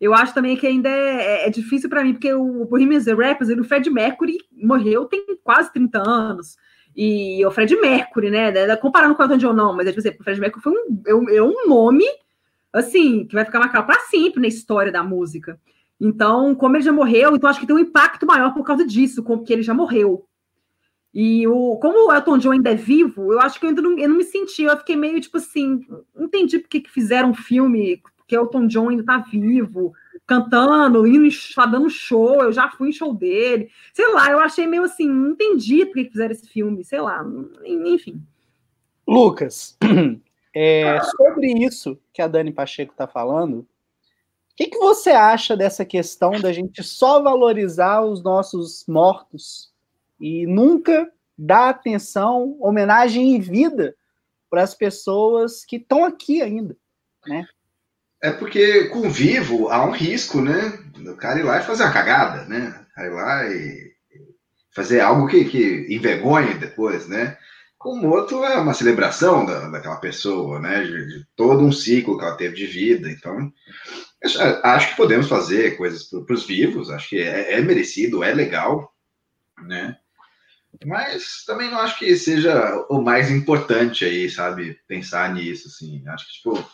eu acho também que ainda é, é difícil para mim porque o Bohemian Rhapsody, o Fred Mercury morreu tem quase 30 anos. E o Fred Mercury, né? Comparando com o Elton John, não, mas é, tipo assim, o Fred Mercury foi um, é, é um nome, assim, que vai ficar marcado para sempre na história da música. Então, como ele já morreu, então acho que tem um impacto maior por causa disso, porque ele já morreu. E o, como o Elton John ainda é vivo, eu acho que eu ainda não, eu não me senti, eu fiquei meio tipo assim, não entendi por que fizeram um filme que Elton John ainda tá vivo, cantando, indo, dando show, eu já fui em show dele. Sei lá, eu achei meio assim, não entendi por que fizeram esse filme, sei lá, enfim. Lucas, [clears throat] é, sobre isso que a Dani Pacheco está falando, o que, que você acha dessa questão da gente só valorizar os nossos mortos e nunca dar atenção, homenagem e vida para as pessoas que estão aqui ainda, né? É porque com vivo há um risco, né? O cara ir lá e fazer uma cagada, né? Ir lá e fazer algo que, que envergonhe depois, né? Com morto é uma celebração da, daquela pessoa, né? De, de, todo um ciclo que ela teve de vida. Então, acho que podemos fazer coisas para os vivos, acho que é, é merecido, é legal, né? Mas também não acho que seja o mais importante aí, sabe? Pensar nisso, assim. Acho que, tipo,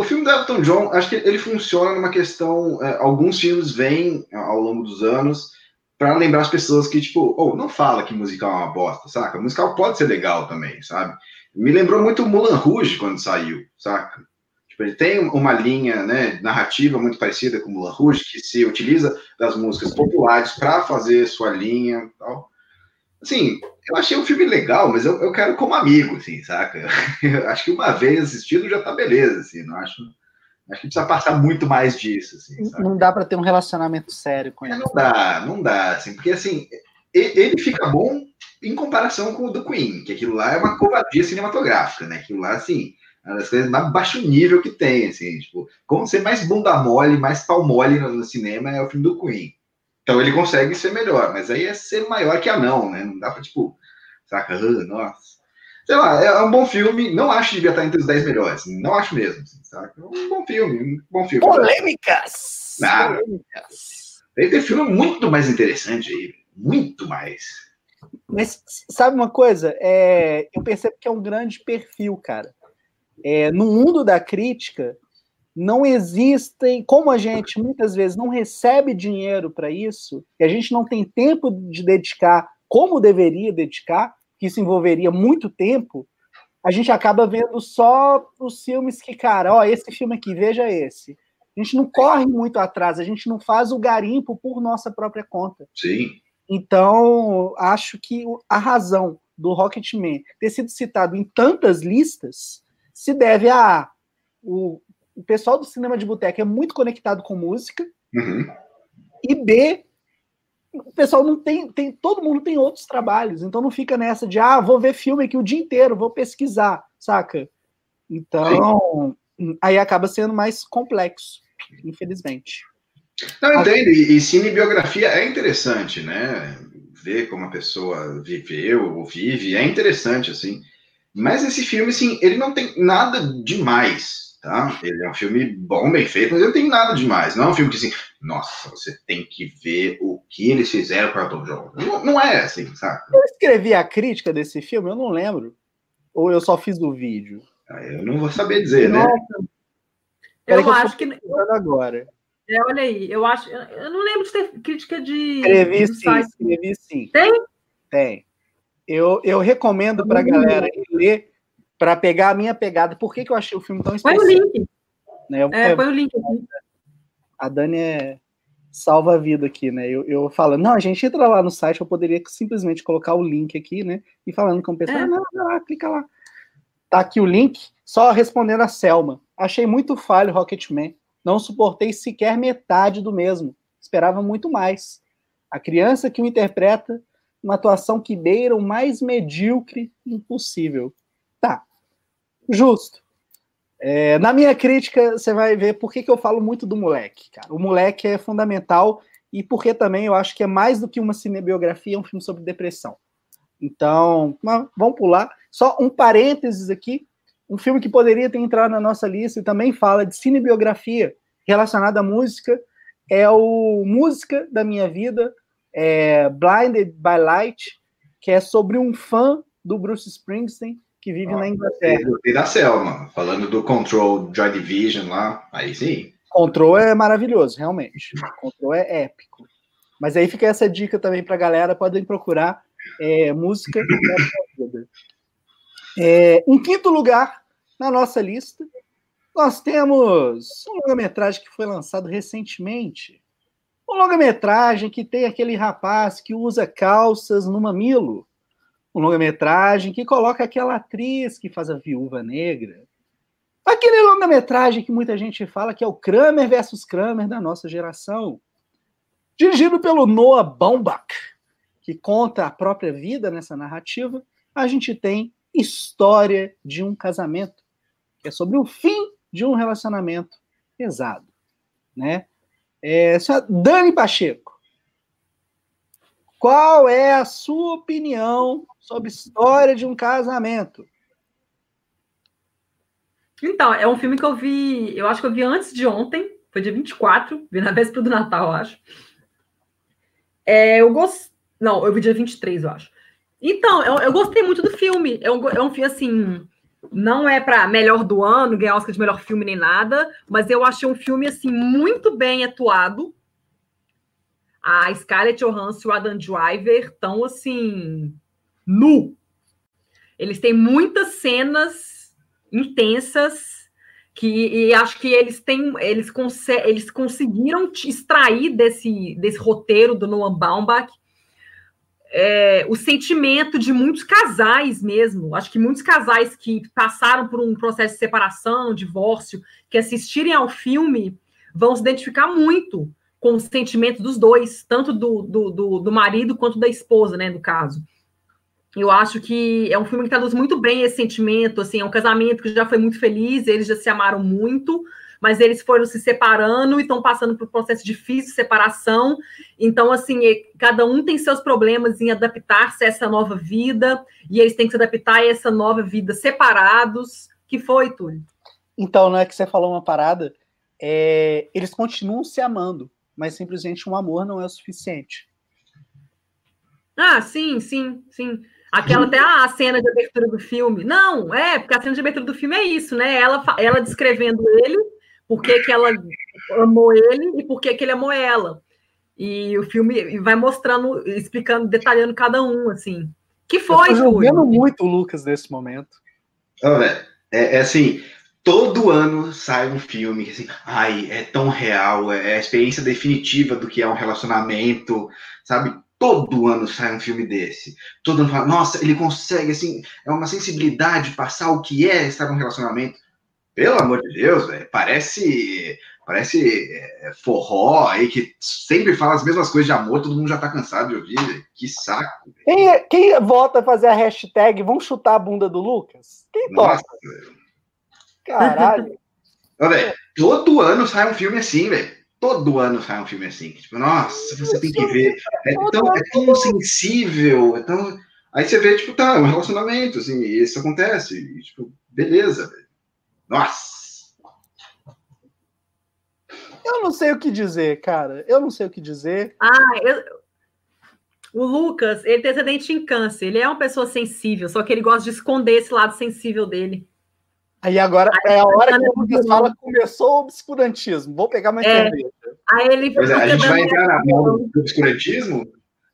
o filme do Elton John, acho que ele funciona numa questão. É, alguns filmes vêm ao longo dos anos para lembrar as pessoas que, tipo, oh, não fala que musical é uma bosta, saca? O musical pode ser legal também, sabe? Me lembrou muito o Mulan Rouge quando saiu, saca? Tipo, ele tem uma linha né, narrativa muito parecida com o Mulan Rouge, que se utiliza das músicas populares para fazer sua linha tal. Assim, eu achei um filme legal, mas eu, eu quero como amigo, assim, saca? Eu [laughs] acho que uma vez assistido já tá beleza, assim, não acho. Acho que precisa passar muito mais disso, assim. Saca? Não dá para ter um relacionamento sério com ele. É, não dá, não dá, assim, porque assim, ele fica bom em comparação com o do Queen, que aquilo lá é uma covardia cinematográfica, né? Aquilo lá, assim, é uma das coisas mais baixo nível que tem, assim, tipo, como ser mais bunda mole, mais pau mole no, no cinema é o filme do Queen. Então ele consegue ser melhor, mas aí é ser maior que a não, né? Não dá pra, tipo, saca? Nossa. Sei lá, é um bom filme. Não acho que devia estar entre os 10 melhores. Não acho mesmo, assim, saca? É um bom filme, um bom filme. Polêmicas! Ah, Polêmicas! Tem filme muito mais interessante aí. Muito mais. Mas sabe uma coisa? É, eu percebo que é um grande perfil, cara. É, no mundo da crítica, não existem, como a gente muitas vezes não recebe dinheiro para isso, e a gente não tem tempo de dedicar como deveria dedicar, que isso envolveria muito tempo, a gente acaba vendo só os filmes que, cara, ó, esse filme aqui, veja esse. A gente não corre muito atrás, a gente não faz o garimpo por nossa própria conta. Sim. Então, acho que a razão do Rocketman ter sido citado em tantas listas se deve a o, o pessoal do cinema de boteca é muito conectado com música Uhum. e B o pessoal não tem, tem todo mundo tem outros trabalhos, então não fica nessa de ah, vou ver filme aqui o dia inteiro, vou pesquisar, saca? Então, aí acaba sendo mais complexo, infelizmente. Não, eu entendo. E, e cinebiografia é interessante, né? Ver como a pessoa viveu ou vive é interessante, assim. Mas esse filme, assim, ele não tem nada demais, tá? Ele é um filme bom, bem feito, mas ele não tem nada demais. Não é um filme que, assim, nossa, você tem que ver o que eles fizeram o Elton John. Não, não é assim, sabe? Eu escrevi a crítica desse filme, eu não lembro. Ou eu só fiz o vídeo. Ah, Eu não vou saber dizer, né? Nossa, Peraí Eu que eu acho que. agora. É, olha aí, eu acho. Eu não lembro de ter crítica de. Escrevi do sim, site. escrevi sim. Tem? Tem. Eu, eu recomendo pra Hum. galera ler para pegar a minha pegada. Por que, que eu achei o filme tão Põe o especial? link. Né? Eu- É, põe o link aqui. a Dani é salva a vida aqui, né? Eu, eu falo, não, a gente entra lá no site, eu poderia simplesmente colocar o link aqui, né? E falando com o pessoal, É. não, vai lá, clica lá. Tá aqui o link, só respondendo a Selma. Achei muito falho Rocketman. Não suportei sequer metade do mesmo. Esperava muito mais. A criança que o interpreta, uma atuação que beira o mais medíocre impossível. Justo. É, na minha crítica, você vai ver por que, que eu falo muito do moleque, cara. O moleque é fundamental e porque também eu acho que é mais do que uma cinebiografia, é um filme sobre depressão. Então, vamos pular. Só um parênteses aqui. Um filme que poderia ter entrado na nossa lista e também fala de cinebiografia relacionada à música é o Música da Minha Vida, é Blinded by Light, que é sobre um fã do Bruce Springsteen que vive na Inglaterra. E da Selma, falando do Control Joy Division lá, aí sim. Control é maravilhoso, realmente. Control é épico. Mas aí fica essa dica também para a galera, podem procurar é, música da sua vida. É, em quinto lugar, na nossa lista, nós temos um longa-metragem que foi lançado recentemente. Um longa-metragem que tem aquele rapaz que usa calças no mamilo. Um longa-metragem que coloca aquela atriz que faz a viúva negra. Aquele longa-metragem que muita gente fala que é o Kramer versus Kramer da nossa geração. Dirigido pelo Noah Baumbach, que conta a própria vida nessa narrativa, a gente tem História de um Casamento, que é sobre o fim de um relacionamento pesado. Né? É, Dani Pacheco, qual é a sua opinião sobre História de um Casamento? Então, é um filme que eu vi, eu acho que eu vi antes de ontem, foi dia 24, vi na véspera do Natal, eu acho. É, eu gost... Não, eu vi dia 23, eu acho. Então, eu, eu gostei muito do filme. É um, é um filme, assim, não é para melhor do ano, ganhar Oscar de melhor filme nem nada, mas eu achei um filme, assim, muito bem atuado. A Scarlett Johansson e o Adam Driver estão, assim, nu. Eles têm muitas cenas intensas que e acho que eles têm eles, conse eles conseguiram extrair desse, desse roteiro do Noam Baumbach é, o sentimento de muitos casais mesmo. Acho que muitos casais que passaram por um processo de separação, divórcio, que assistirem ao filme vão se identificar muito com o sentimento dos dois, tanto do, do, do, do marido quanto da esposa, né, no caso. Eu acho que é um filme que traduz muito bem esse sentimento, assim, é um casamento que já foi muito feliz, eles já se amaram muito, mas eles foram se separando e estão passando por um processo difícil de separação. Então, assim, cada um tem seus problemas em adaptar-se a essa nova vida, e eles têm que se adaptar a essa nova vida separados. Que foi, Túlio? Então, não é que você falou uma parada, é, eles continuam se amando, mas simplesmente um amor não é o suficiente. Ah, sim, sim, sim. Aquela até a cena de abertura do filme. Não, é, porque a cena de abertura do filme é isso, né? Ela, ela descrevendo ele, por que, que ela amou ele e por que, que ele amou ela. E o filme vai mostrando, explicando, detalhando cada um, assim. Que foi, Eu tô jogando muito o Lucas nesse momento. Olha, é, é assim, todo ano sai um filme que assim, ai, é tão real, é, é a experiência definitiva do que é um relacionamento, sabe? Todo ano sai um filme desse. Todo ano fala, nossa, ele consegue, assim, é uma sensibilidade passar o que é estar num relacionamento. Pelo amor de Deus, véio, parece parece é, forró aí que sempre fala as mesmas coisas de amor, todo mundo já tá cansado de ouvir. Véio. Que saco. Quem, quem volta a fazer a hashtag vamos chutar a bunda do Lucas? Quem Nossa, toca? velho. Caralho. Ó, velho, todo ano sai um filme assim, velho. Todo ano sai um filme assim. Tipo, nossa, você tem que ver. É tão, é tão sensível, é tão. Aí você vê, tipo, tá, um relacionamento, assim, e isso acontece. E, tipo, beleza, velho. Nossa. Eu não sei o que dizer, cara. Eu não sei o que dizer. Ah, eu- o Lucas, ele tem acidente em câncer. Ele é uma pessoa sensível, só que ele gosta de esconder esse lado sensível dele. Aí agora é a hora que tá o Lucas fala começou o obscurantismo. Vou pegar mais É. cerveja. Aí ele Pois é, a gente vai entrar na mão do obscurantismo,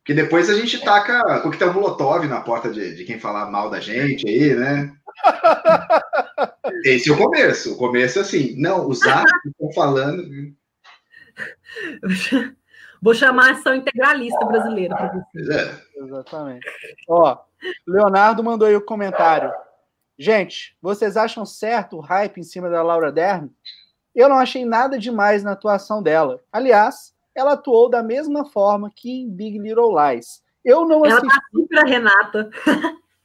que depois a gente taca coquetel molotov na porta de, de quem falar mal da gente aí, né? [laughs] Esse é o começo. O começo é assim, não, os atos [laughs] estão falando. Vou chamar a ação integralista brasileira para você. Pois é. Exatamente. Ó, Leonardo mandou aí o comentário. Gente, vocês acham certo o hype em cima da Laura Dern? Eu não achei nada demais na atuação dela. Aliás, ela atuou da mesma forma que em Big Little Lies. Eu não Ela assisti. tá super a Renata.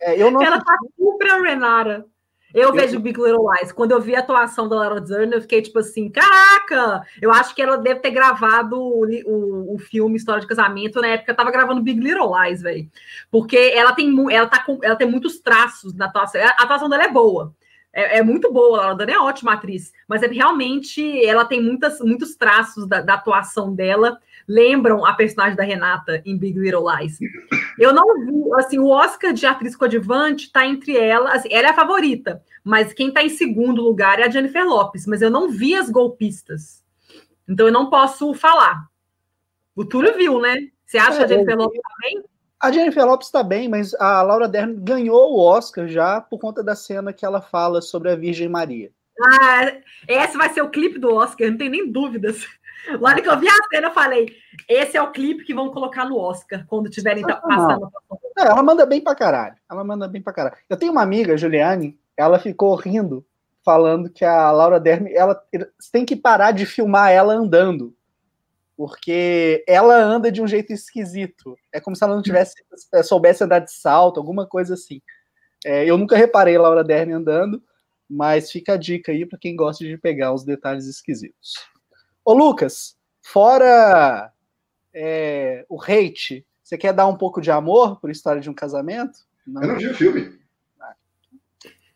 é, eu não Ela assisti- tá super a Renata. Eu vejo Big Little Lies. Quando eu vi a atuação da Laura Dern, eu fiquei tipo assim, caraca! Eu acho que ela deve ter gravado o, o, o filme História de Casamento na época que eu tava gravando Big Little Lies, velho. Porque ela tem, ela, tá com, ela tem muitos traços na atuação. A atuação dela é boa. É, é muito boa, a Laura Dern é ótima atriz. Mas é realmente ela tem muitas, muitos traços da, da atuação dela lembram a personagem da Renata em Big Little Lies. Eu não vi, assim, o Oscar de atriz coadjuvante tá entre ela, assim, ela é a favorita, mas quem tá em segundo lugar é a Jennifer Lopes, mas eu não vi as golpistas. Então eu não posso falar. O Túlio viu, né? Você acha É, que a Jennifer eu Lopes também? A Jennifer Lopes está bem, mas a Laura Dern ganhou o Oscar já por conta da cena que ela fala sobre a Virgem Maria. Ah, esse vai ser o clipe do Oscar, não tem nem dúvidas. Na hora que eu vi a cena, eu falei: esse é o clipe que vão colocar no Oscar quando tiverem tá- passando. É, ela manda bem pra caralho. Ela manda bem pra caralho. Eu tenho uma amiga, Juliane, ela ficou rindo, falando que a Laura Dern, ela tem que parar de filmar ela andando. Porque ela anda de um jeito esquisito. É como se ela não tivesse é, soubesse andar de salto, alguma coisa assim. É, eu nunca reparei a Laura Dern andando, mas fica a dica aí para quem gosta de pegar os detalhes esquisitos. Ô, Lucas, fora é, o hate, você quer dar um pouco de amor por História de um Casamento? Eu não vi o filme.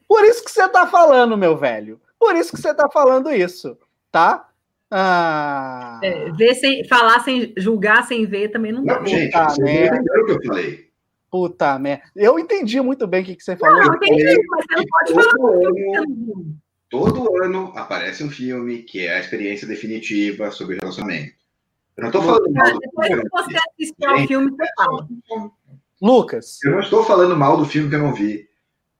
Por isso que você tá falando, meu velho. Por isso que você tá falando isso, tá? Ah, É, ver sem, falar sem julgar, sem ver também não dá. Não, gente, Puta vocês não merda. o que eu falei. puta merda. Eu entendi muito bem o que, que você falou. Não, entendi, mas você não pode falar Todo todo ano aparece um filme que é a experiência definitiva sobre relacionamento. Eu não estou falando mal do Depois filme. que que eu não você vi. assistir ao filme, você fala. Lucas, Eu não estou falando mal do filme que eu não vi.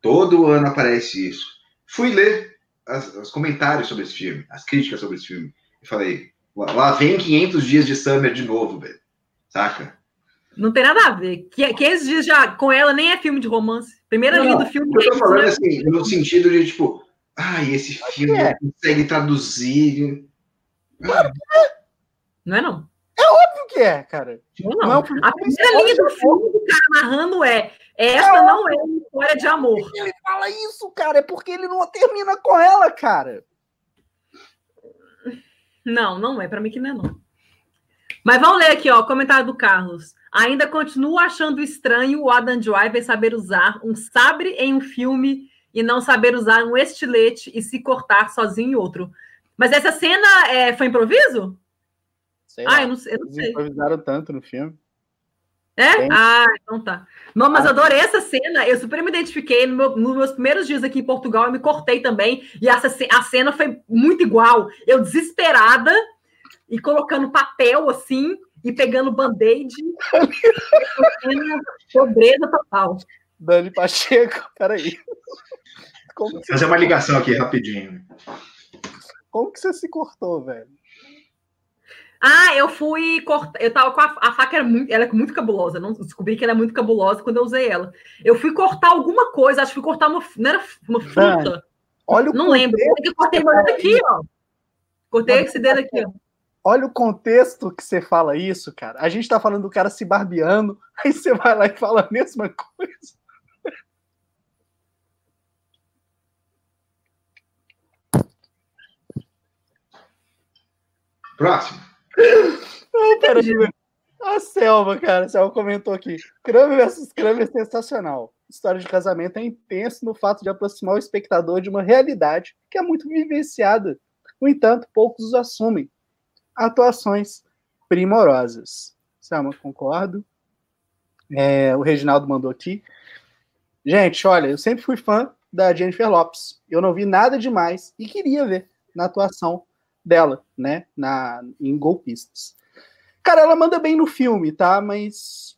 Todo ano aparece isso. Fui ler as- os comentários sobre esse filme, as críticas sobre esse filme. E falei, lá, lá vem 500 dias de Summer de novo, velho. Saca? Não tem nada a ver. Que, que esses dias já, com ela, nem é filme de romance. Primeira Não, linha do filme. Eu tô é falando isso, né? assim, no sentido de, tipo, ai, esse filme é. consegue traduzir. Não é não. o que é, cara? Não, Não é não. um filme A primeira linha do é filme do cara narrando é essa não é uma história de amor. Ele fala isso, cara, é porque ele não termina com ela, cara. Não, não é. Para mim que não é não. Mas vamos ler aqui, ó, o comentário do Carlos. Ainda continuo achando estranho o Adam Driver saber usar um sabre em um filme e não saber usar um estilete e se cortar sozinho em outro. Mas essa cena é, foi improviso? Sei Ah, eu não, sei- eu não sei. improvisaram tanto no filme. É? Tem. Ah, então tá. Não, mas eu adorei essa cena. Eu super me identifiquei no meu- nos meus primeiros dias aqui em Portugal. Eu me cortei também. E essa, a cena foi muito igual. Eu desesperada e colocando papel assim e pegando band-aid. [laughs] Pobreza total. Dani Pacheco, peraí. Como Fazer uma ligação aqui rapidinho. Como que você se cortou, velho? Ah, eu fui cortar. Eu tava com a, a faca, era muito, ela é muito cabulosa. Não descobri que ela é muito cabulosa quando eu usei ela. Eu fui cortar alguma coisa, acho que fui cortar uma. Não era uma fruta. olha o não lembro. Eu cortei meu dedo aqui, ó. Cortei esse dedo aqui, ó. Olha o contexto que você fala isso, cara. A gente tá falando do cara se barbeando, [laughs] aí você vai lá e fala a mesma coisa. Próximo. Não, peraí. A Selva, cara, a Selva comentou aqui. Kramer versus Kramer é sensacional. História de casamento é intenso no fato de aproximar o espectador de uma realidade que é muito vivenciada. No entanto, poucos os assumem atuações primorosas. Selma, concordo. É, o Reginaldo mandou aqui. Gente, olha, eu sempre fui fã da Jennifer Lopes. Eu não vi nada demais e queria ver na atuação dela, né, na, em Golpistas. Cara, ela manda bem no filme, tá? Mas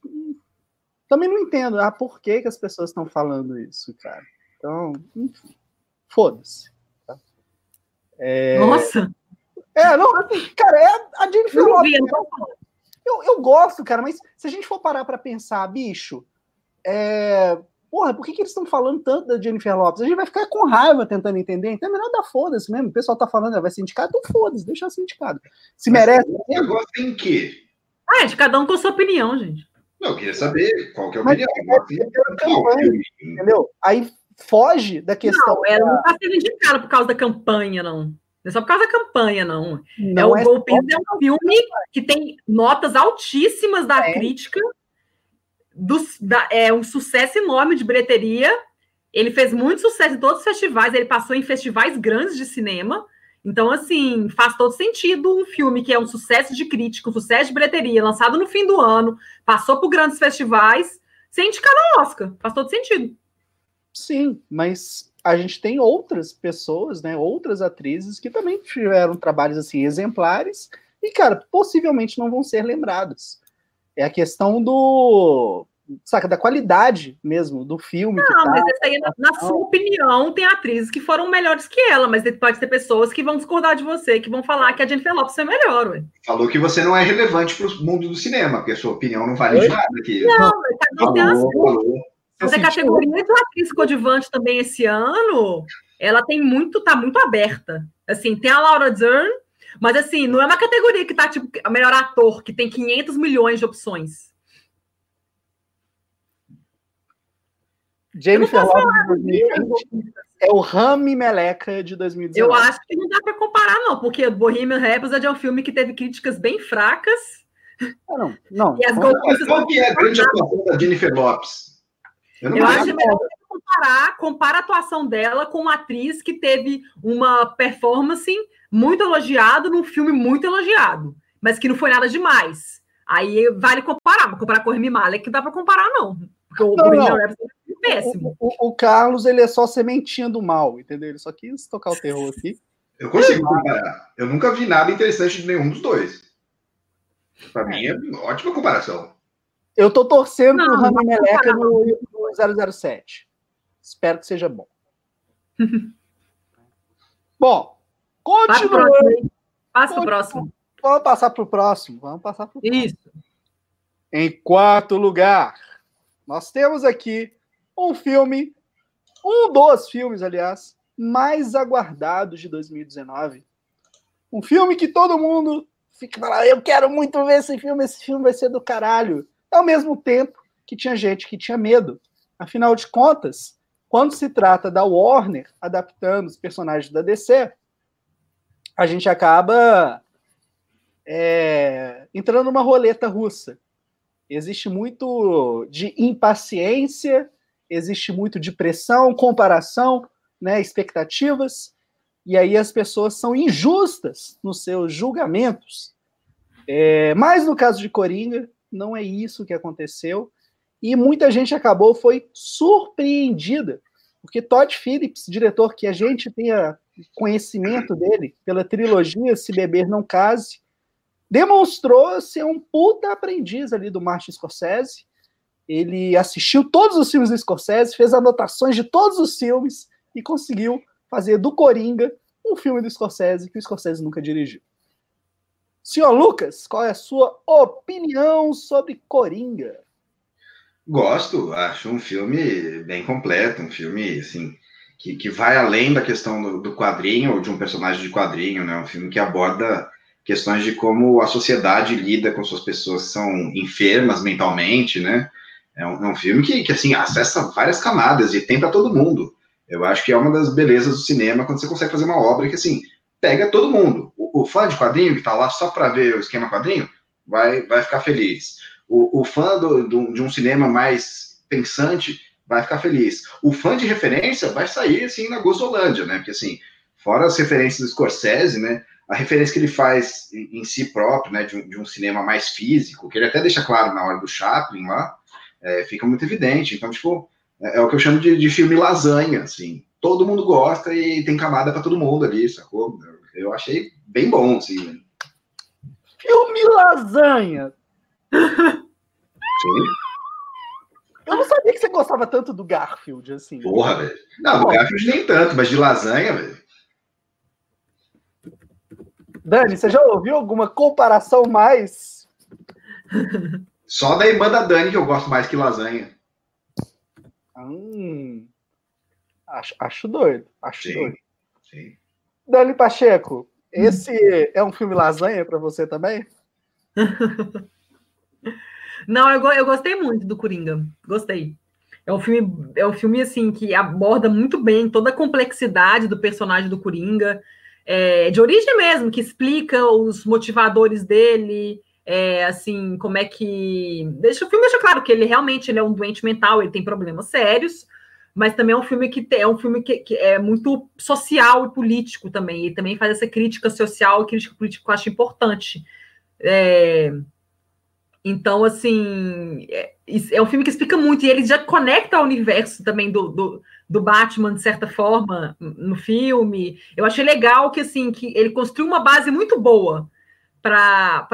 também não entendo ah, por que, que as pessoas estão falando isso, cara. Então, enfim, foda-se. Tá? É... Nossa! É, não, cara, é a Jennifer Lopez. Vi, eu, eu gosto, cara, mas se a gente for parar para pensar, bicho, é, porra, por que, que eles estão falando tanto da Jennifer Lopes? A gente vai ficar com raiva tentando entender. Então é melhor dar foda-se mesmo. O pessoal tá falando, ela vai ser indicada, então foda-se, deixa ela ser indicada. Se Mas merece. Agora tem que. Ah, é de cada um com sua opinião, gente. Não, eu queria saber qual que é a opinião. Mas, é, entendeu? Aí foge da questão. Não, ela não tá sendo indicada por causa da campanha, não. Não é só por causa da campanha, não. não é o é Golpismo é um filme que tem notas altíssimas da é. crítica, do, da, é um sucesso enorme de bilheteria. Ele fez muito sucesso em todos os festivais, ele passou em festivais grandes de cinema. Então, assim, faz todo sentido um filme que é um sucesso de crítica, um sucesso de bilheteria, lançado no fim do ano, passou por grandes festivais, ser indicado ao Oscar. Faz todo sentido. Sim, mas a gente tem outras pessoas, né, outras atrizes que também tiveram trabalhos assim exemplares e, cara, possivelmente não vão ser lembradas. É a questão do saca, da qualidade mesmo do filme. Não, tá, mas essa aí, na, na, sua opinião, tem atrizes que foram melhores que ela, mas pode ter pessoas que vão discordar de você, que vão falar que a Jennifer Lopes é melhor, ué. Falou que você não é relevante para o mundo do cinema, porque a sua opinião não vale Oi? de nada aqui. Não, mas tá, tem as mas a categoria de atriz coadjuvante também esse ano, ela tem muito, tá muito aberta. Assim, tem a Laura Dern, mas assim, não é uma categoria que tá tipo a melhor ator, que tem 500 milhões de opções. Jennifer Lopez é o Rami Meleca de 2019. Eu acho que não dá para comparar não, porque Bohemian Rhapsody é um filme que teve críticas bem fracas. Ah, não, não. E as Qual que é a grande atuação da Jennifer Lopes? Eu, eu acho melhor comparar, compara a atuação dela com uma atriz que teve uma performance muito elogiada num filme muito elogiado, mas que não foi nada demais. Aí vale comparar, mas comparar com o Remy Malek que dá para comparar não, porque o não, não. é péssimo. O, o, o, Carlos ele é só sementinha do mal, entendeu? Ele só quis tocar o terror aqui. Eu consigo comparar. Eu nunca vi nada interessante de nenhum dos dois. Para mim é ótima comparação. Eu tô torcendo pro Rami Meleca no, no 007. Espero que seja bom. [laughs] bom, continuando. Passa o próximo. Vamos passar para o próximo. Vamos passar para o Isso. Em quarto lugar, nós temos aqui um filme, um dos filmes, aliás, mais aguardados de 2019. Um filme que todo mundo fica falando, eu quero muito ver esse filme, esse filme vai ser do caralho. Ao mesmo tempo que tinha gente que tinha medo. Afinal de contas, quando se trata da Warner adaptando os personagens da DC, a gente acaba é, entrando numa roleta russa. Existe muito de impaciência, existe muito de pressão, comparação, né, expectativas, e aí as pessoas são injustas nos seus julgamentos. É, mas no caso de Coringa, não é isso que aconteceu. E muita gente acabou, foi surpreendida, porque Todd Phillips, diretor que a gente tenha conhecimento dele pela trilogia Se Beber Não Case, demonstrou ser um puta aprendiz ali do Martin Scorsese. Ele assistiu todos os filmes do Scorsese, fez anotações de todos os filmes e conseguiu fazer do Coringa um filme do Scorsese que o Scorsese nunca dirigiu. Senhor Lucas, qual é a sua opinião sobre Coringa? Gosto, acho um filme bem completo, um filme assim que, que vai além da questão do, do quadrinho ou de um personagem de quadrinho, né? Um filme que aborda questões de como a sociedade lida com suas pessoas que são enfermas mentalmente, né? É um, é um filme que, que, assim, acessa várias camadas e tem para todo mundo. Eu acho que é uma das belezas do cinema quando você consegue fazer uma obra que, assim, pega todo mundo. O, o fã de quadrinho que está lá só para ver o esquema quadrinho vai, vai ficar feliz. O, o fã do, do, de um cinema mais pensante vai ficar feliz. O fã de referência vai sair, assim, na Gozolândia, né? Porque, assim, fora as referências do Scorsese, né? A referência que ele faz em, em si próprio, né? De um, de um, cinema mais físico, que ele até deixa claro na hora do Chaplin lá, é, fica muito evidente. Então, tipo, é, é o que eu chamo de, de filme lasanha, assim todo mundo gosta e tem camada para todo mundo ali, sacou? Eu achei bem bom, assim. Né? Filme lasanha! Sim. Eu não sabia que você gostava tanto do Garfield, assim. Porra, velho. Não, do Garfield nem tanto, mas de lasanha, velho. Dani, você já ouviu alguma comparação mais? Só da irmã da Dani que eu gosto mais que lasanha. Hum. Acho, acho doido. Acho sim, doido. Sim. Dani Pacheco, esse é um filme lasanha para você também? [laughs] Não, eu, eu gostei muito do Coringa. Gostei. É um filme, é um filme assim que aborda muito bem toda a complexidade do personagem do Coringa, é, de origem mesmo, que explica os motivadores dele, é, assim, como é que. Deixa o filme deixa claro que ele realmente ele é um doente mental, ele tem problemas sérios, mas também é um filme que é um filme que, que, é muito social e político também, e também faz essa crítica social e crítica política que eu acho importante. É, então, assim, é, é, um filme que explica muito, e ele já conecta ao universo também do, do, do, Batman, de certa forma, no filme. Eu achei legal que, assim, que ele construiu uma base muito boa para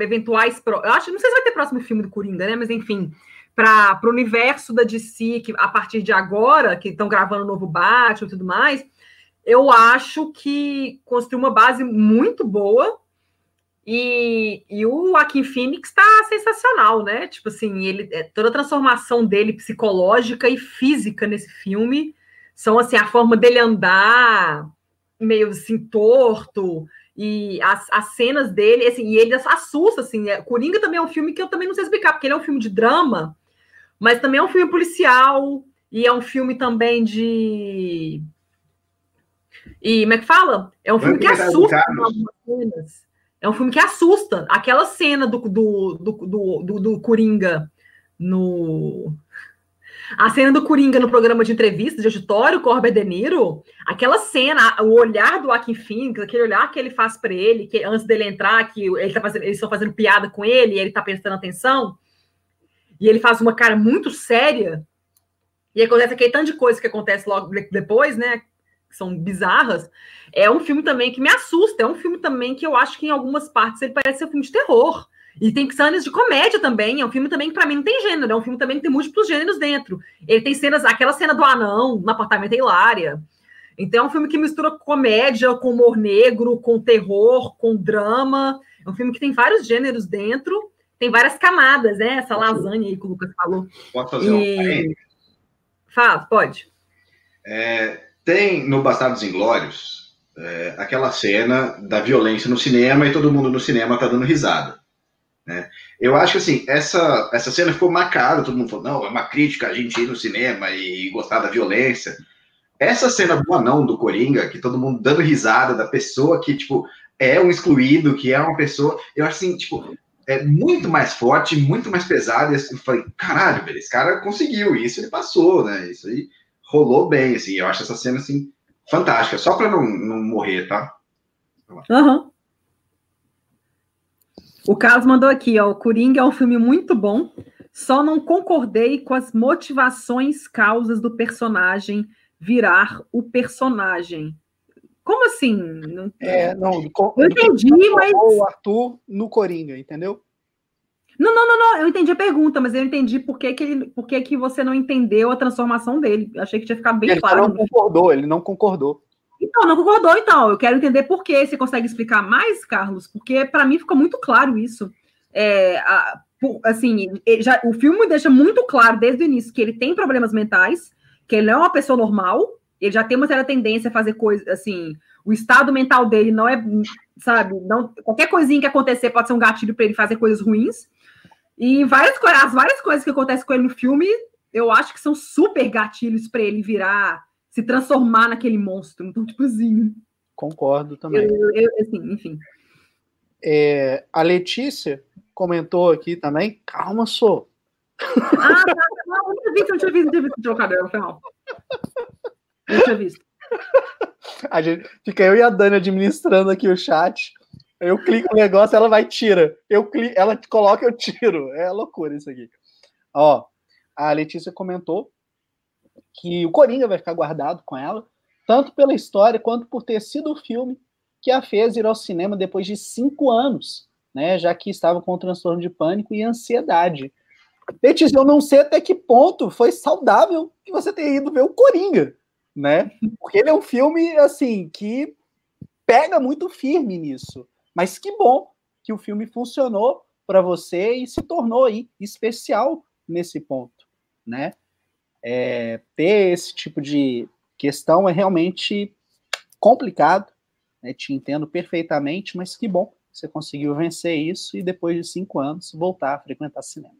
eventuais... Eu acho, não sei se vai ter próximo filme do Coringa, né? Mas, enfim, para o universo da DC, que a partir de agora, que estão gravando o novo Batman e tudo mais, eu acho que construiu uma base muito boa. E, e o Joaquim Phoenix está sensacional, né? Tipo assim, ele, é, toda a transformação dele psicológica e física nesse filme são assim, a forma dele andar meio assim torto, e as, as cenas dele, assim, e ele assusta, assim. É, Coringa também é um filme que eu também não sei explicar, porque ele é um filme de drama, mas também é um filme policial e é um filme também de. E como é que fala? É um filme que assusta cenas. É um filme que assusta. Aquela cena do, do, do, do, do, do Coringa no. A cena do Coringa no programa de entrevista de auditório com o De Niro, aquela cena, o olhar do Joaquin Phoenix, aquele olhar que ele faz para ele, que antes dele entrar, que ele tá fazendo, eles estão fazendo piada com ele, e ele tá prestando atenção, e ele faz uma cara muito séria, e acontece aquele tanto de coisa que acontece logo depois, né? Que são bizarras. É um filme também que me assusta, é um filme também que eu acho que em algumas partes ele parece ser um filme de terror. E tem cenas de comédia também. É um filme também que, para mim, não tem gênero. É um filme também que tem múltiplos gêneros dentro. Ele tem cenas, aquela cena do anão no apartamento é hilária. Então, é um filme que mistura comédia com humor negro, com terror, com drama. É um filme que tem vários gêneros dentro tem várias camadas, né? Essa lasanha aí que o Lucas falou. Pode fazer e... um Fala, pode. É, tem no Bastardos Inglórios é, aquela cena da violência no cinema e todo mundo no cinema tá dando risada. Né? Eu acho que assim, essa, essa cena ficou marcada, todo mundo falou, não, é uma crítica a gente ir no cinema e gostar da violência. Essa cena do anão do Coringa, que todo mundo dando risada da pessoa que, tipo, é um excluído, que é uma pessoa. Eu acho assim, tipo, é muito mais forte, muito mais pesado. E eu falei, caralho, velho, esse cara conseguiu, isso ele passou, né? Isso aí rolou bem, assim. Eu acho essa cena, assim, fantástica. Só para não, não morrer, tá? Uhum. O Carlos mandou aqui, ó. O Coringa é um filme muito bom. Só não concordei com as motivações, causas do personagem virar o personagem. Como assim? Não... É, não. Eu entendi, mas. O Arthur no Coringa, entendeu? Não, não, não, não, eu entendi a pergunta, mas eu entendi por que, que, ele, por que, que você não entendeu a transformação dele. Achei que tinha ficado bem ele claro. Ele não concordou, ele não concordou. Então, não concordou, então. Eu quero entender por quê. Você consegue explicar mais, Carlos? Porque para mim ficou muito claro isso. É, a, por, assim, já, o filme deixa muito claro desde o início que ele tem problemas mentais, que ele não é uma pessoa normal, ele já tem uma certa tendência a fazer coisas, assim, o estado mental dele não é, sabe, não, qualquer coisinha que acontecer pode ser um gatilho para ele fazer coisas ruins. E várias, as várias coisas que acontecem com ele no filme, eu acho que são super gatilhos para ele virar, se transformar naquele monstro. Então, tipo assim. Concordo também. Eu, eu, assim, enfim. É, a Letícia comentou aqui também. Calma, sou. Ah, tá, tá, não, não tinha visto, não tinha visto, não tinha visto o mal. Não tinha visto. [laughs] A gente, fica eu e a Dani administrando aqui o chat. Eu clico no negócio, ela vai e tira. Eu clico, ela coloca, eu tiro. É loucura isso aqui. Ó, a Letícia comentou que o Coringa vai ficar guardado com ela, tanto pela história quanto por ter sido o filme que a fez ir ao cinema depois de cinco anos, né? Já que estava com transtorno de pânico e ansiedade. Letícia, eu não sei até que ponto foi saudável que você tenha ido ver o Coringa, né? Porque ele é um filme assim que pega muito firme nisso. Mas que bom que o filme funcionou para você e se tornou aí especial nesse ponto, né? É, ter esse tipo de questão é realmente complicado, né? te entendo perfeitamente, mas que bom que você conseguiu vencer isso e depois de cinco anos voltar a frequentar cinema.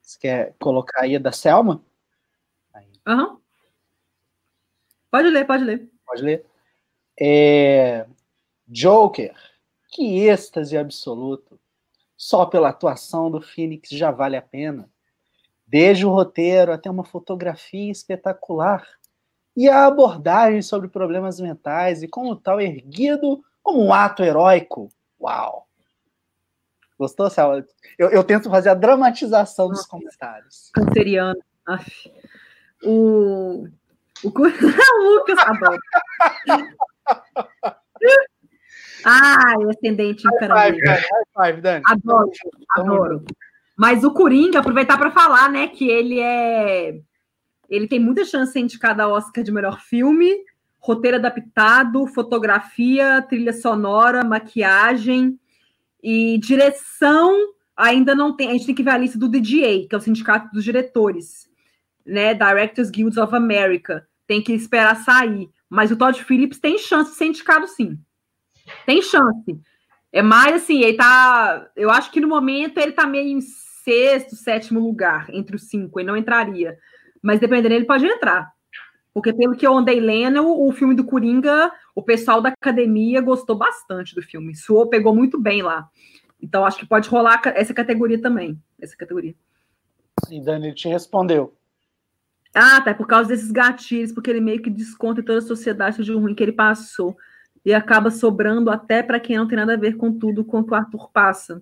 Você quer colocar aí a da Selma? Uhum. Pode ler, pode ler. Pode ler. É... Joker, que êxtase absoluto. Só pela atuação do Phoenix já vale a pena. Desde o roteiro até uma fotografia espetacular. E a abordagem sobre problemas mentais e como tal erguido como um ato heróico. Uau! Gostou, Selma? Eu, eu, tento fazer a dramatização dos comentários. Canceriano. Aff. O. O, [laughs] o Lucas adora. [laughs] Ai, ascendente em five, five, Dani. Adoro, adoro. Mas o Coringa, aproveitar para falar, né, que ele é. Ele tem muita chance de ser indicado a Oscar de melhor filme, roteiro adaptado, fotografia, trilha sonora, maquiagem e direção. Ainda não tem. A gente tem que ver a lista do DGA, que é o Sindicato dos Diretores, né? Directors Guilds of America. Tem que esperar sair. Mas o Todd Phillips tem chance de ser indicado, sim. Tem chance. É mais assim, ele tá. Eu acho que no momento ele tá meio em sexto, sétimo lugar, entre os cinco, ele não entraria. Mas dependendo, ele pode entrar. Porque pelo que eu andei lendo, o, o filme do Coringa, o pessoal da academia gostou bastante do filme. Suou, pegou muito bem lá. Então, acho que pode rolar essa categoria também. Essa categoria. E Dani te respondeu. Ah, tá. É por causa desses gatilhos, porque ele meio que desconta toda a sociedade de ruim que ele passou e acaba sobrando até para quem não tem nada a ver com tudo quanto o Arthur passa.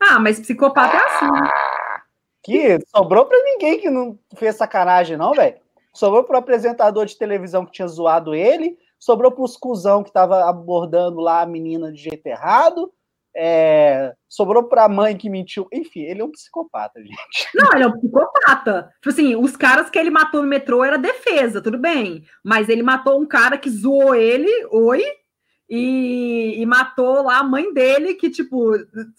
Ah, mas psicopata é assim. Né? Que sobrou para ninguém que não fez sacanagem, não, velho. Sobrou pro apresentador de televisão que tinha zoado ele, sobrou pros cuzão que tava abordando lá a menina de jeito errado, é, sobrou pra mãe que mentiu. Enfim, ele é um psicopata, gente. [laughs] Não, ele é um psicopata. Tipo assim, os caras que ele matou no metrô era defesa, tudo bem. Mas ele matou um cara que zoou ele, oi, e, e, matou lá a mãe dele, que, tipo,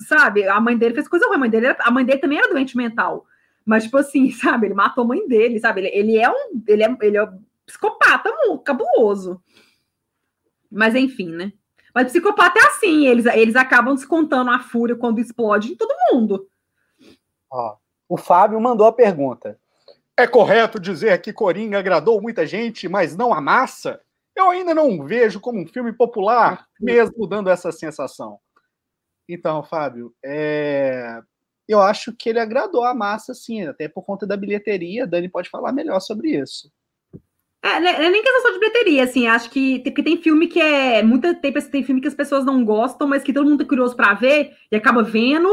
sabe, a mãe dele fez coisa ruim. A mãe dele, era, a mãe dele também era doente mental. Mas, tipo assim, [laughs] sabe, ele matou a mãe dele, sabe? Ele, ele é um. Ele é, ele é um psicopata cabuloso. Mas enfim, né? Mas psicopata é assim, eles, eles acabam descontando a fúria quando explode em todo mundo. Ó, o Fábio mandou a pergunta. É correto dizer que Coringa agradou muita gente, mas não a massa? Eu ainda não vejo como um filme popular, mesmo dando essa sensação. Então, Fábio, é... eu acho que ele agradou a massa, sim, até por conta da bilheteria. A Dani pode falar melhor sobre isso. É, não é nem questão de bilheteria, assim, acho que porque tem filme que é. Muita, tem, tem filme que as pessoas não gostam, mas que todo mundo é curioso para ver e acaba vendo.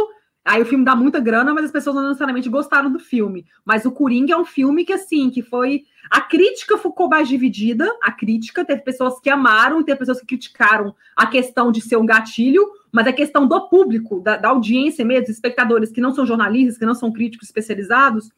Aí o filme dá muita grana, mas as pessoas não necessariamente gostaram do filme. Mas o Coringa é um filme que, assim, que foi. A crítica ficou mais dividida. A crítica, teve pessoas que amaram, teve pessoas que criticaram a questão de ser um gatilho. mas a questão do público, da, da audiência mesmo, espectadores que não são jornalistas, que não são críticos especializados,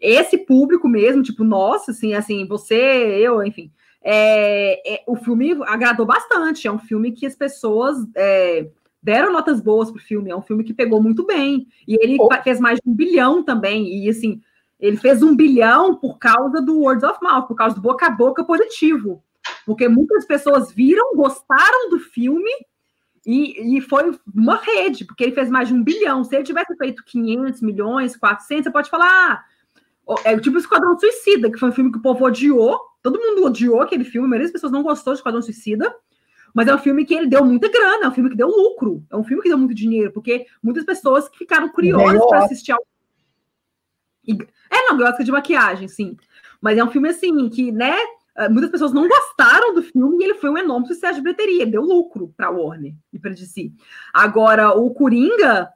esse público mesmo, tipo, nossa, assim, assim, você, eu, enfim, é, é, o filme agradou bastante. É um filme que as pessoas é, deram notas boas pro filme. É um filme que pegou muito bem. E ele oh. fez mais de um bilhão também. E assim, ele fez um bilhão por causa do word of mouth, por causa do boca a boca positivo. Porque muitas pessoas viram, gostaram do filme e, e foi uma rede, porque ele fez mais de um bilhão. Se ele tivesse feito 500 milhões, 400, você pode falar. Ah, é tipo Esquadrão Suicida, que foi um filme que o povo odiou. Todo mundo odiou aquele filme, a maioria das pessoas não gostou de Esquadrão Suicida. Mas é um filme que ele deu muita grana, é um filme que deu lucro, é um filme que deu muito dinheiro, porque muitas pessoas que ficaram curiosas para assistir ao. É, não, gosta de maquiagem, sim. Mas é um filme assim que, né, ah, muitas pessoas não gostaram do filme e ele foi um enorme sucesso de bilheteria, deu lucro para Warner e para DC. Agora, o Coringa,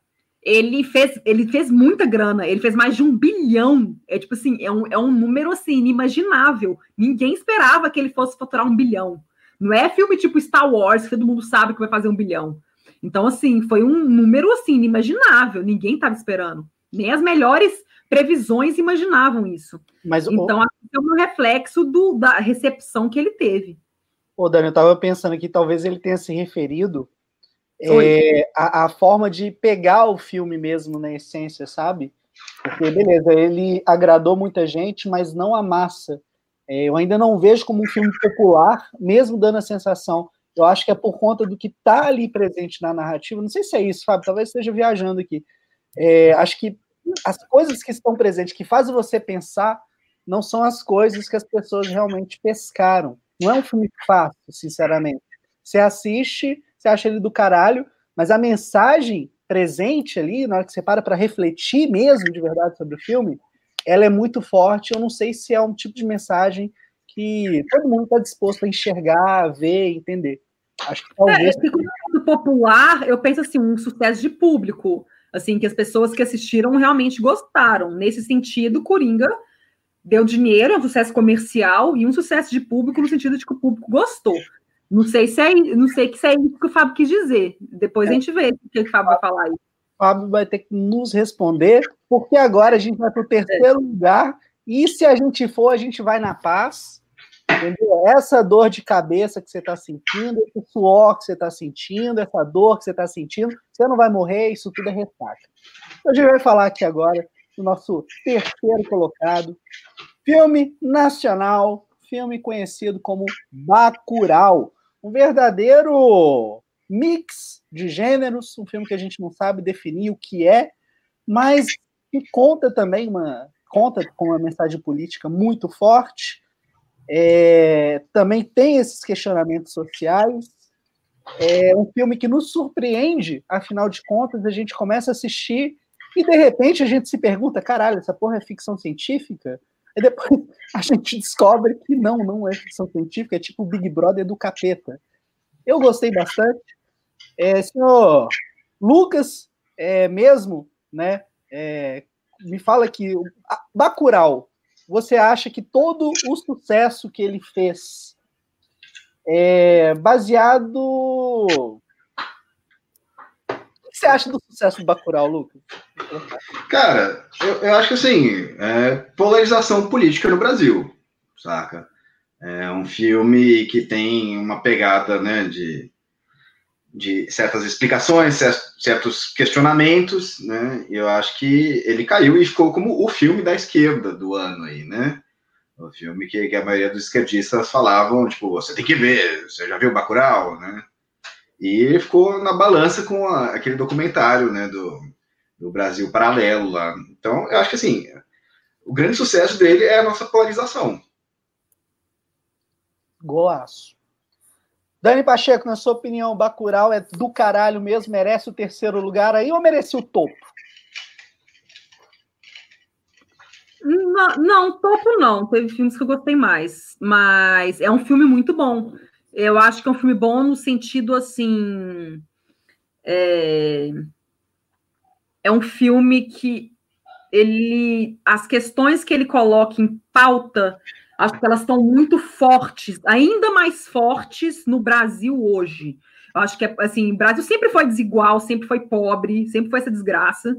ele fez, ele fez muita grana, ele fez mais de um bilhão. É tipo assim, é um, é um número assim, inimaginável. Ninguém esperava que ele fosse faturar um bilhão. Não é filme tipo Star Wars, que todo mundo sabe que vai fazer um bilhão. Então, assim, foi um número assim, inimaginável, ninguém estava esperando. Nem as melhores previsões imaginavam isso. Mas, então, o... é um reflexo do, da recepção que ele teve. Ô, Dani, eu estava pensando que talvez ele tenha se referido é, a, a, forma de pegar o filme mesmo na essência, sabe? Porque, beleza, ele agradou muita gente, mas não a massa. É, eu ainda não vejo como um filme popular, mesmo dando a sensação. Eu acho que é por conta do que está ali presente na narrativa. Não sei se é isso, Fábio, talvez esteja viajando aqui. É, acho que as coisas que estão presentes, que fazem você pensar, não são as coisas que as pessoas realmente pescaram. Não é um filme fácil, sinceramente. Você assiste, você acha ele do caralho, mas a mensagem presente ali, na hora que você para para refletir mesmo de verdade sobre o filme, ela é muito forte. Eu não sei se é um tipo de mensagem que todo mundo está disposto a enxergar, ver, entender. Acho que talvez. É, popular, eu penso assim, um sucesso de público assim, que as pessoas que assistiram realmente gostaram. Nesse sentido, Coringa deu dinheiro, é um sucesso comercial e um sucesso de público no sentido de que o público gostou. Não sei se é, não sei se é isso que o Fábio quis dizer. Depois é. a gente vê o que o Fábio vai falar aí. O Fábio vai ter que nos responder, porque agora a gente vai para o terceiro é. lugar. E se a gente for, a gente vai na paz. Entendeu? Essa dor de cabeça que você está sentindo, esse suor que você está sentindo, essa dor que você está sentindo, você não vai morrer, isso tudo é ressaca. Então, a gente vai falar aqui agora do nosso terceiro colocado, filme nacional, filme conhecido como Bacurau, um verdadeiro mix de gêneros, um filme que a gente não sabe definir o que é, mas que conta também uma conta com uma mensagem política muito forte é, também tem esses questionamentos sociais. É um filme que nos surpreende, afinal de contas, a gente começa a assistir e de repente a gente se pergunta: caralho, essa porra é ficção científica? E depois [laughs] a gente descobre que não, não é ficção científica, é tipo o Big Brother do capeta. Eu gostei bastante. É, senhor Lucas, é, mesmo, né? É, me fala que Bacurau você acha que todo o sucesso que ele fez é baseado. Você acha do sucesso do Bacurau, Lucas? Cara, eu, eu acho que assim, é polarização política no Brasil, saca? É um filme que tem uma pegada, né, de de certas explicações, certos questionamentos, né? Eu acho que ele caiu e ficou como o filme da esquerda do ano aí, né? O filme que, que a maioria dos esquerdistas falavam, tipo, você tem que ver, você já viu Bacurau, né? E ficou na balança com a, aquele documentário, né, do, do Brasil Paralelo lá. Então, eu acho que assim, o grande sucesso dele é a nossa polarização. Goaço. Dani Pacheco, na sua opinião, Bacurau é do caralho mesmo? Merece o terceiro lugar aí ou merece o topo? Não, não, topo não. Teve filmes que eu gostei mais. Mas é um filme muito bom. Eu acho que é um filme bom no sentido assim. É, é um filme que ele. As questões que ele coloca em pauta Acho que elas estão muito fortes, ainda mais fortes no Brasil hoje. Acho que, assim, o Brasil sempre foi desigual, sempre foi pobre, sempre foi essa desgraça.